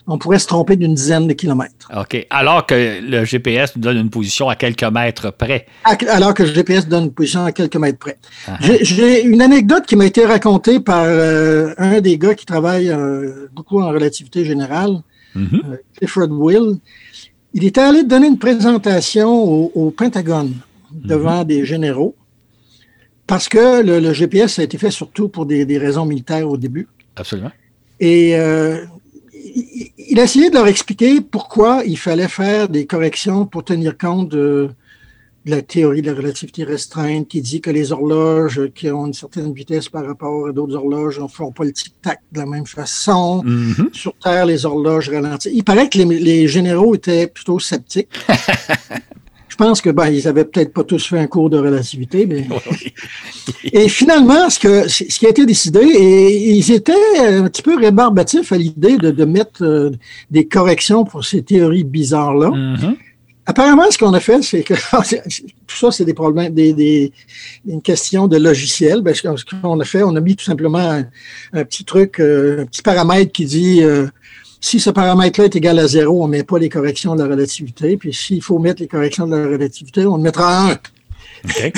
[SPEAKER 3] on pourrait se tromper d'une dizaine de kilomètres.
[SPEAKER 2] OK. Alors que le GPS nous donne une position à quelques mètres près.
[SPEAKER 3] Alors que le GPS donne une position à quelques mètres près.
[SPEAKER 2] Ah.
[SPEAKER 3] J'ai- J'ai une anecdote qui m'a été racontée par euh, un des gars qui travaille euh, beaucoup en relativité générale,
[SPEAKER 2] Mhm.
[SPEAKER 3] euh, Clifford Will. Il était allé donner une présentation au, au Pentagone devant des généraux parce que le, le GPS a été fait surtout pour des, des raisons militaires au début.
[SPEAKER 2] Absolument.
[SPEAKER 3] Et euh, il, il a essayé de leur expliquer pourquoi il fallait faire des corrections pour tenir compte de la théorie de la relativité restreinte qui dit que les horloges qui ont une certaine vitesse par rapport à d'autres horloges ne font pas le tic-tac de la même façon.
[SPEAKER 2] Mhm.
[SPEAKER 3] Sur Terre, les horloges ralentissent. Il paraît que les, les généraux étaient plutôt sceptiques. Je pense que ben, ils avaient peut-être pas tous fait un cours de relativité, mais et finalement, ce, que, ce qui a été décidé, et ils étaient un petit peu rébarbatifs à l'idée de, de mettre euh, des corrections pour ces théories bizarres-là.
[SPEAKER 2] Mhm.
[SPEAKER 3] Apparemment, ce qu'on a fait, c'est que tout ça, c'est des problèmes, des, des, une question de logiciel. Ben, ce qu'on a fait, on a mis tout simplement un, un petit truc, euh, un petit paramètre qui dit euh, si ce paramètre-là est égal à zéro, on ne met pas les corrections de la relativité. Puis s'il faut mettre les corrections de la relativité, on le mettra à un.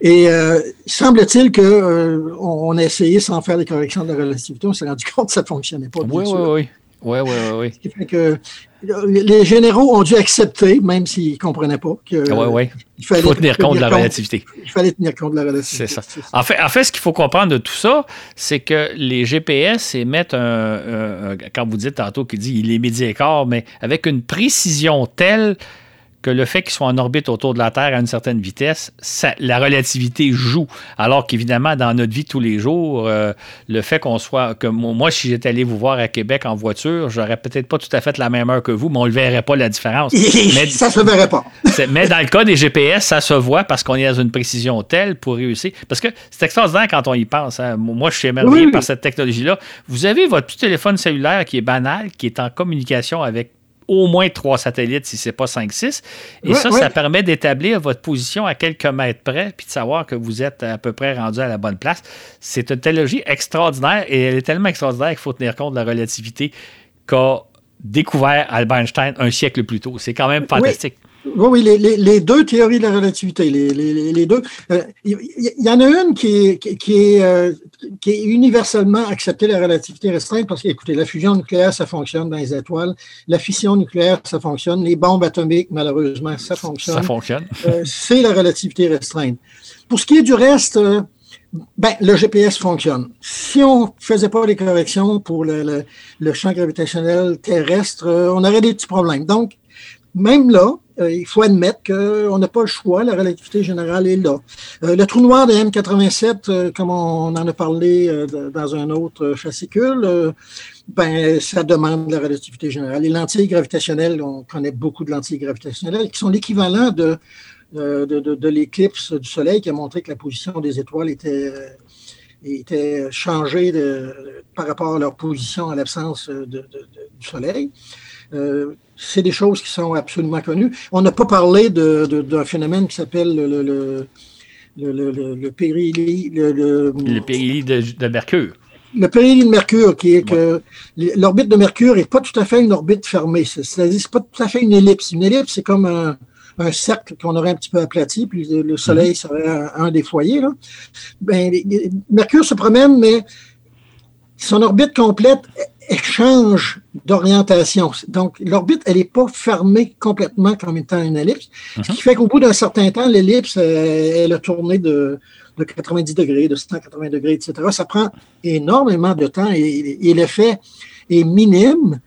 [SPEAKER 3] Et euh, semble-t-il que euh, on, on a essayé sans faire les corrections de la relativité, on s'est rendu compte que ça ne fonctionnait pas. bien
[SPEAKER 2] Oui,
[SPEAKER 3] sûr.
[SPEAKER 2] oui, oui. Oui, oui, oui, oui.
[SPEAKER 3] Ce qui fait que les généraux ont dû accepter, même s'ils ne comprenaient pas, que
[SPEAKER 2] Oui, oui.
[SPEAKER 3] il fallait
[SPEAKER 2] faut tenir compte de la relativité.
[SPEAKER 3] Il fallait tenir compte de la relativité.
[SPEAKER 2] C'est ça. En fait, en fait, ce qu'il faut comprendre de tout ça, c'est que les GPS émettent un, un- un- quand vous dites tantôt qu'il dit il est midi et quart, mais avec une précision telle que le fait qu'ils soient en orbite autour de la Terre à une certaine vitesse, ça- la relativité joue. Alors qu'évidemment, dans notre vie de tous les jours, euh, le fait qu'on soit, que mo- moi, si j'étais allé vous voir à Québec en voiture, j'aurais peut-être pas tout à fait la même heure que vous, mais on ne verrait pas la différence. Mais-
[SPEAKER 3] ça se verrait pas.
[SPEAKER 2] Mais dans le cas des GPS, ça se voit parce qu'on est dans une précision telle pour réussir. Parce que c'est extraordinaire quand on y pense. hein. Moi, je suis émerveillé
[SPEAKER 3] Oui, oui.
[SPEAKER 2] par cette technologie-là. Vous avez votre petit téléphone cellulaire qui est banal, qui est en communication avec au moins trois satellites, si ce n'est pas 5-6. Et ça, ça permet d'établir votre position à quelques mètres près, puis de savoir que vous êtes à peu près rendu à la bonne place. C'est une technologie extraordinaire et elle est tellement extraordinaire qu'il faut tenir compte de la relativité qu'a découvert Albert Einstein un siècle plus tôt. C'est quand même fantastique.
[SPEAKER 3] Oui, les, les, deux théories de la relativité, les, deux. Il euh, y, en a une qui est, qui, est, euh, qui est universellement acceptée, la relativité restreinte, parce que, écoutez, la fusion nucléaire, ça fonctionne dans les étoiles. La fission nucléaire, ça fonctionne. Les bombes atomiques, malheureusement, ça fonctionne. Ça
[SPEAKER 2] fonctionne.
[SPEAKER 3] Euh, c'est la relativité restreinte. Pour ce qui est du reste, ben, le GPS fonctionne. Si on ne faisait pas les corrections pour le, le champ gravitationnel terrestre, on aurait des petits problèmes. Donc, même là, il faut admettre qu'on n'a pas le choix, la relativité générale est là. Euh, le trou noir de M87, euh, comme on en a parlé dans un autre fascicule, ben, ça demande la relativité générale. Les lentilles gravitationnelles, on connaît beaucoup de lentilles gravitationnelles qui sont l'équivalent de, de, l'éclipse du Soleil qui a montré que la position des étoiles était, était changée par rapport à leur position à l'absence du Soleil c'est des choses qui sont absolument connues. On n'a pas parlé d'un phénomène qui s'appelle le, le, le, le, périhélie.
[SPEAKER 2] Le, de, Mercure.
[SPEAKER 3] Le périhélie de Mercure, qui est que l'orbite de Mercure n'est pas tout à fait une orbite fermée. C'est-à-dire c'est pas tout à fait une ellipse. Une ellipse, c'est comme un, cercle qu'on aurait un petit peu aplati, puis le Soleil mhm. serait un, des foyers. Là. Ben, Mercure se promène, mais son orbite complète échange d'orientation. Donc, l'orbite, elle n'est pas fermée complètement comme étant une ellipse, ce qui mhm. fait qu'au bout d'un certain temps, l'ellipse, elle, a tourné de, 90 degrés, de 180 degrés, etc. Ça prend énormément de temps et, l'effet est minime,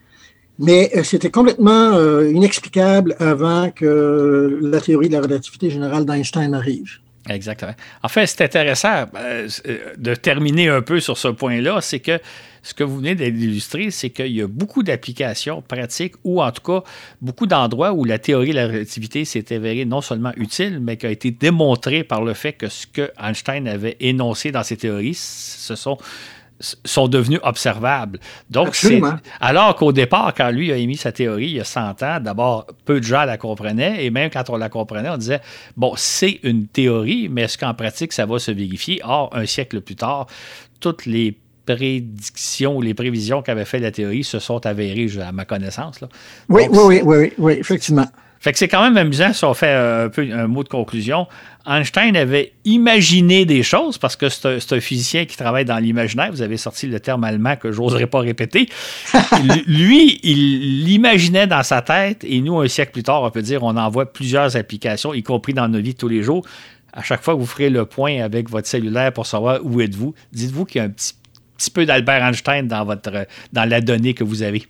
[SPEAKER 3] mais euh, c'était complètement euh, inexplicable avant que la théorie de la relativité générale d'Einstein arrive.
[SPEAKER 2] Exactement. En fait, c'est intéressant euh, de terminer un peu sur ce point-là, c'est que ce que vous venez d'illustrer, c'est qu'il y a beaucoup d'applications pratiques ou en tout cas beaucoup d'endroits où la théorie de la relativité s'est avérée non seulement utile, mais qui a été démontrée par le fait que ce que Einstein avait énoncé dans ses théories, ce sont sont devenus observables. Donc, alors qu'au départ, quand lui a émis sa théorie il y a 100 ans, d'abord, peu de gens la comprenaient, et même quand on la comprenait, on disait, bon, c'est une théorie, mais est-ce qu'en pratique, ça va se vérifier? Or, un siècle plus tard, toutes les prédictions ou les prévisions qu'avait fait la théorie se sont avérées, à ma connaissance. Là.
[SPEAKER 3] Oui, oui, oui, oui, oui, effectivement.
[SPEAKER 2] Fait que c'est quand même amusant si on fait un peu un mot de conclusion. Einstein avait imaginé des choses parce que c'est un, physicien qui travaille dans l'imaginaire. Vous avez sorti le terme allemand que j'oserais pas répéter. Lui, il l'imaginait dans sa tête et nous, un siècle plus tard, on peut dire, on en voit plusieurs applications, y compris dans nos vies tous les jours. À chaque fois que vous ferez le point avec votre cellulaire pour savoir où êtes-vous, dites-vous qu'il y a un petit petit peu d'Albert Einstein dans, votre, dans la donnée que vous avez.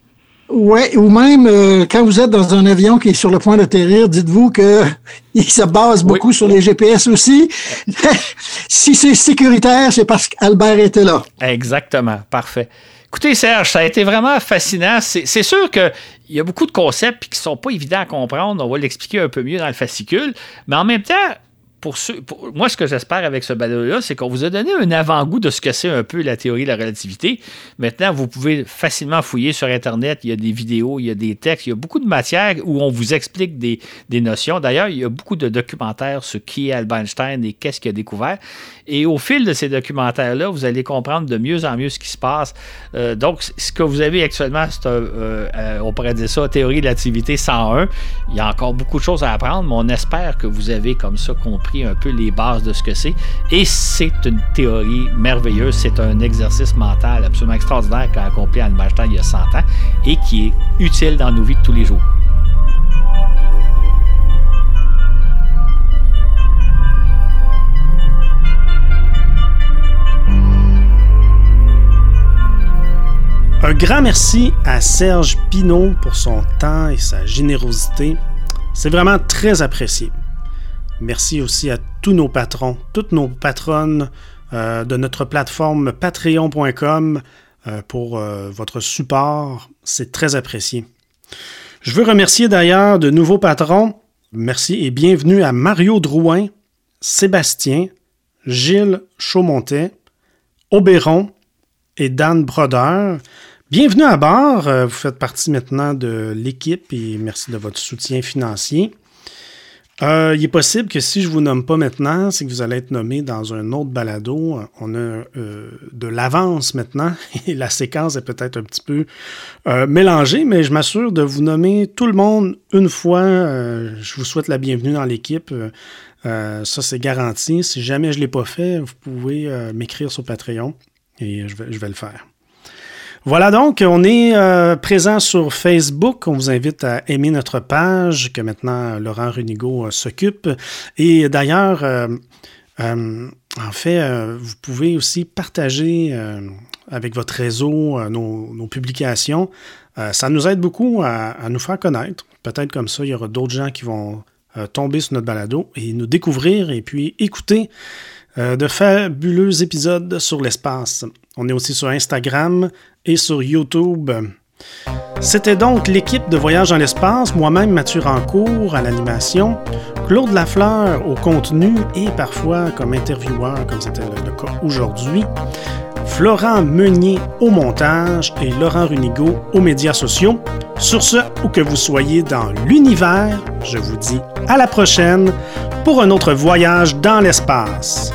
[SPEAKER 3] Oui, ou même euh, quand vous êtes dans un avion qui est sur le point d'atterrir, dites-vous qu'il se base beaucoup sur les GPS aussi. si c'est sécuritaire, c'est parce qu'Albert était là.
[SPEAKER 2] Exactement, parfait. Écoutez, Serge, ça a été vraiment fascinant. C'est sûr qu'il y a beaucoup de concepts qui ne sont pas évidents à comprendre. On va l'expliquer un peu mieux dans le fascicule. Mais en même temps, pour, moi, ce que j'espère avec ce balado-là, c'est qu'on vous a donné un avant-goût de ce que c'est un peu la théorie de la relativité. Maintenant, vous pouvez facilement fouiller sur Internet. Il y a des vidéos, il y a des textes, il y a beaucoup de matières où on vous explique des, notions. D'ailleurs, il y a beaucoup de documentaires sur qui est Albert Einstein et qu'est-ce qu'il a découvert. Et au fil de ces documentaires-là, vous allez comprendre de mieux en mieux ce qui se passe. Euh, donc, ce que vous avez actuellement, c'est, euh, euh, on pourrait dire ça, théorie de la relativité 101. Il y a encore beaucoup de choses à apprendre, mais on espère que vous avez comme ça compris un peu les bases de ce que c'est. Et c'est une théorie merveilleuse. C'est un exercice mental absolument extraordinaire qu'a accompli Albert Einstein il y a 100 ans et qui est utile dans nos vies de tous les jours.
[SPEAKER 1] Un grand merci à Serge Pinault pour son temps et sa générosité. C'est vraiment très apprécié. Merci aussi à tous nos patrons, toutes nos patronnes euh, de notre plateforme patreon.com euh, pour euh, votre support. C'est très apprécié. Je veux remercier d'ailleurs de nouveaux patrons. Merci et bienvenue à Mario Drouin, Sébastien, Gilles Chaumontet, Auberon, et Dan Broder. Bienvenue à bord. Vous faites partie maintenant de l'équipe et merci de votre soutien financier. Euh, il est possible que si je vous nomme pas maintenant, c'est que vous allez être nommé dans un autre balado. On a euh, de l'avance maintenant et la séquence est peut-être un petit peu euh, mélangée, mais je m'assure de vous nommer tout le monde une fois. je vous souhaite la bienvenue dans l'équipe. ça, c'est garanti. Si jamais je ne l'ai pas fait, vous pouvez m'écrire sur Patreon et je vais le faire. Voilà donc, on est euh, présent sur Facebook. On vous invite à aimer notre page que maintenant Laurent Runigo euh, s'occupe. Et d'ailleurs, euh, en fait, vous pouvez aussi partager avec votre réseau nos, publications. ça nous aide beaucoup à, à nous faire connaître. Peut-être comme ça, il y aura d'autres gens qui vont tomber sur notre balado et nous découvrir et puis écouter de fabuleux épisodes sur l'espace. On est aussi sur Instagram sur YouTube. C'était donc l'équipe de Voyage dans l'espace, moi-même Mathieu Rancourt à l'animation, Claude Lafleur au contenu et parfois comme intervieweur, comme c'était le, cas aujourd'hui, Florent Meunier au montage et Laurent Runigo aux médias sociaux. Sur ce, où que vous soyez dans l'univers, je vous dis à la prochaine pour un autre voyage dans l'espace.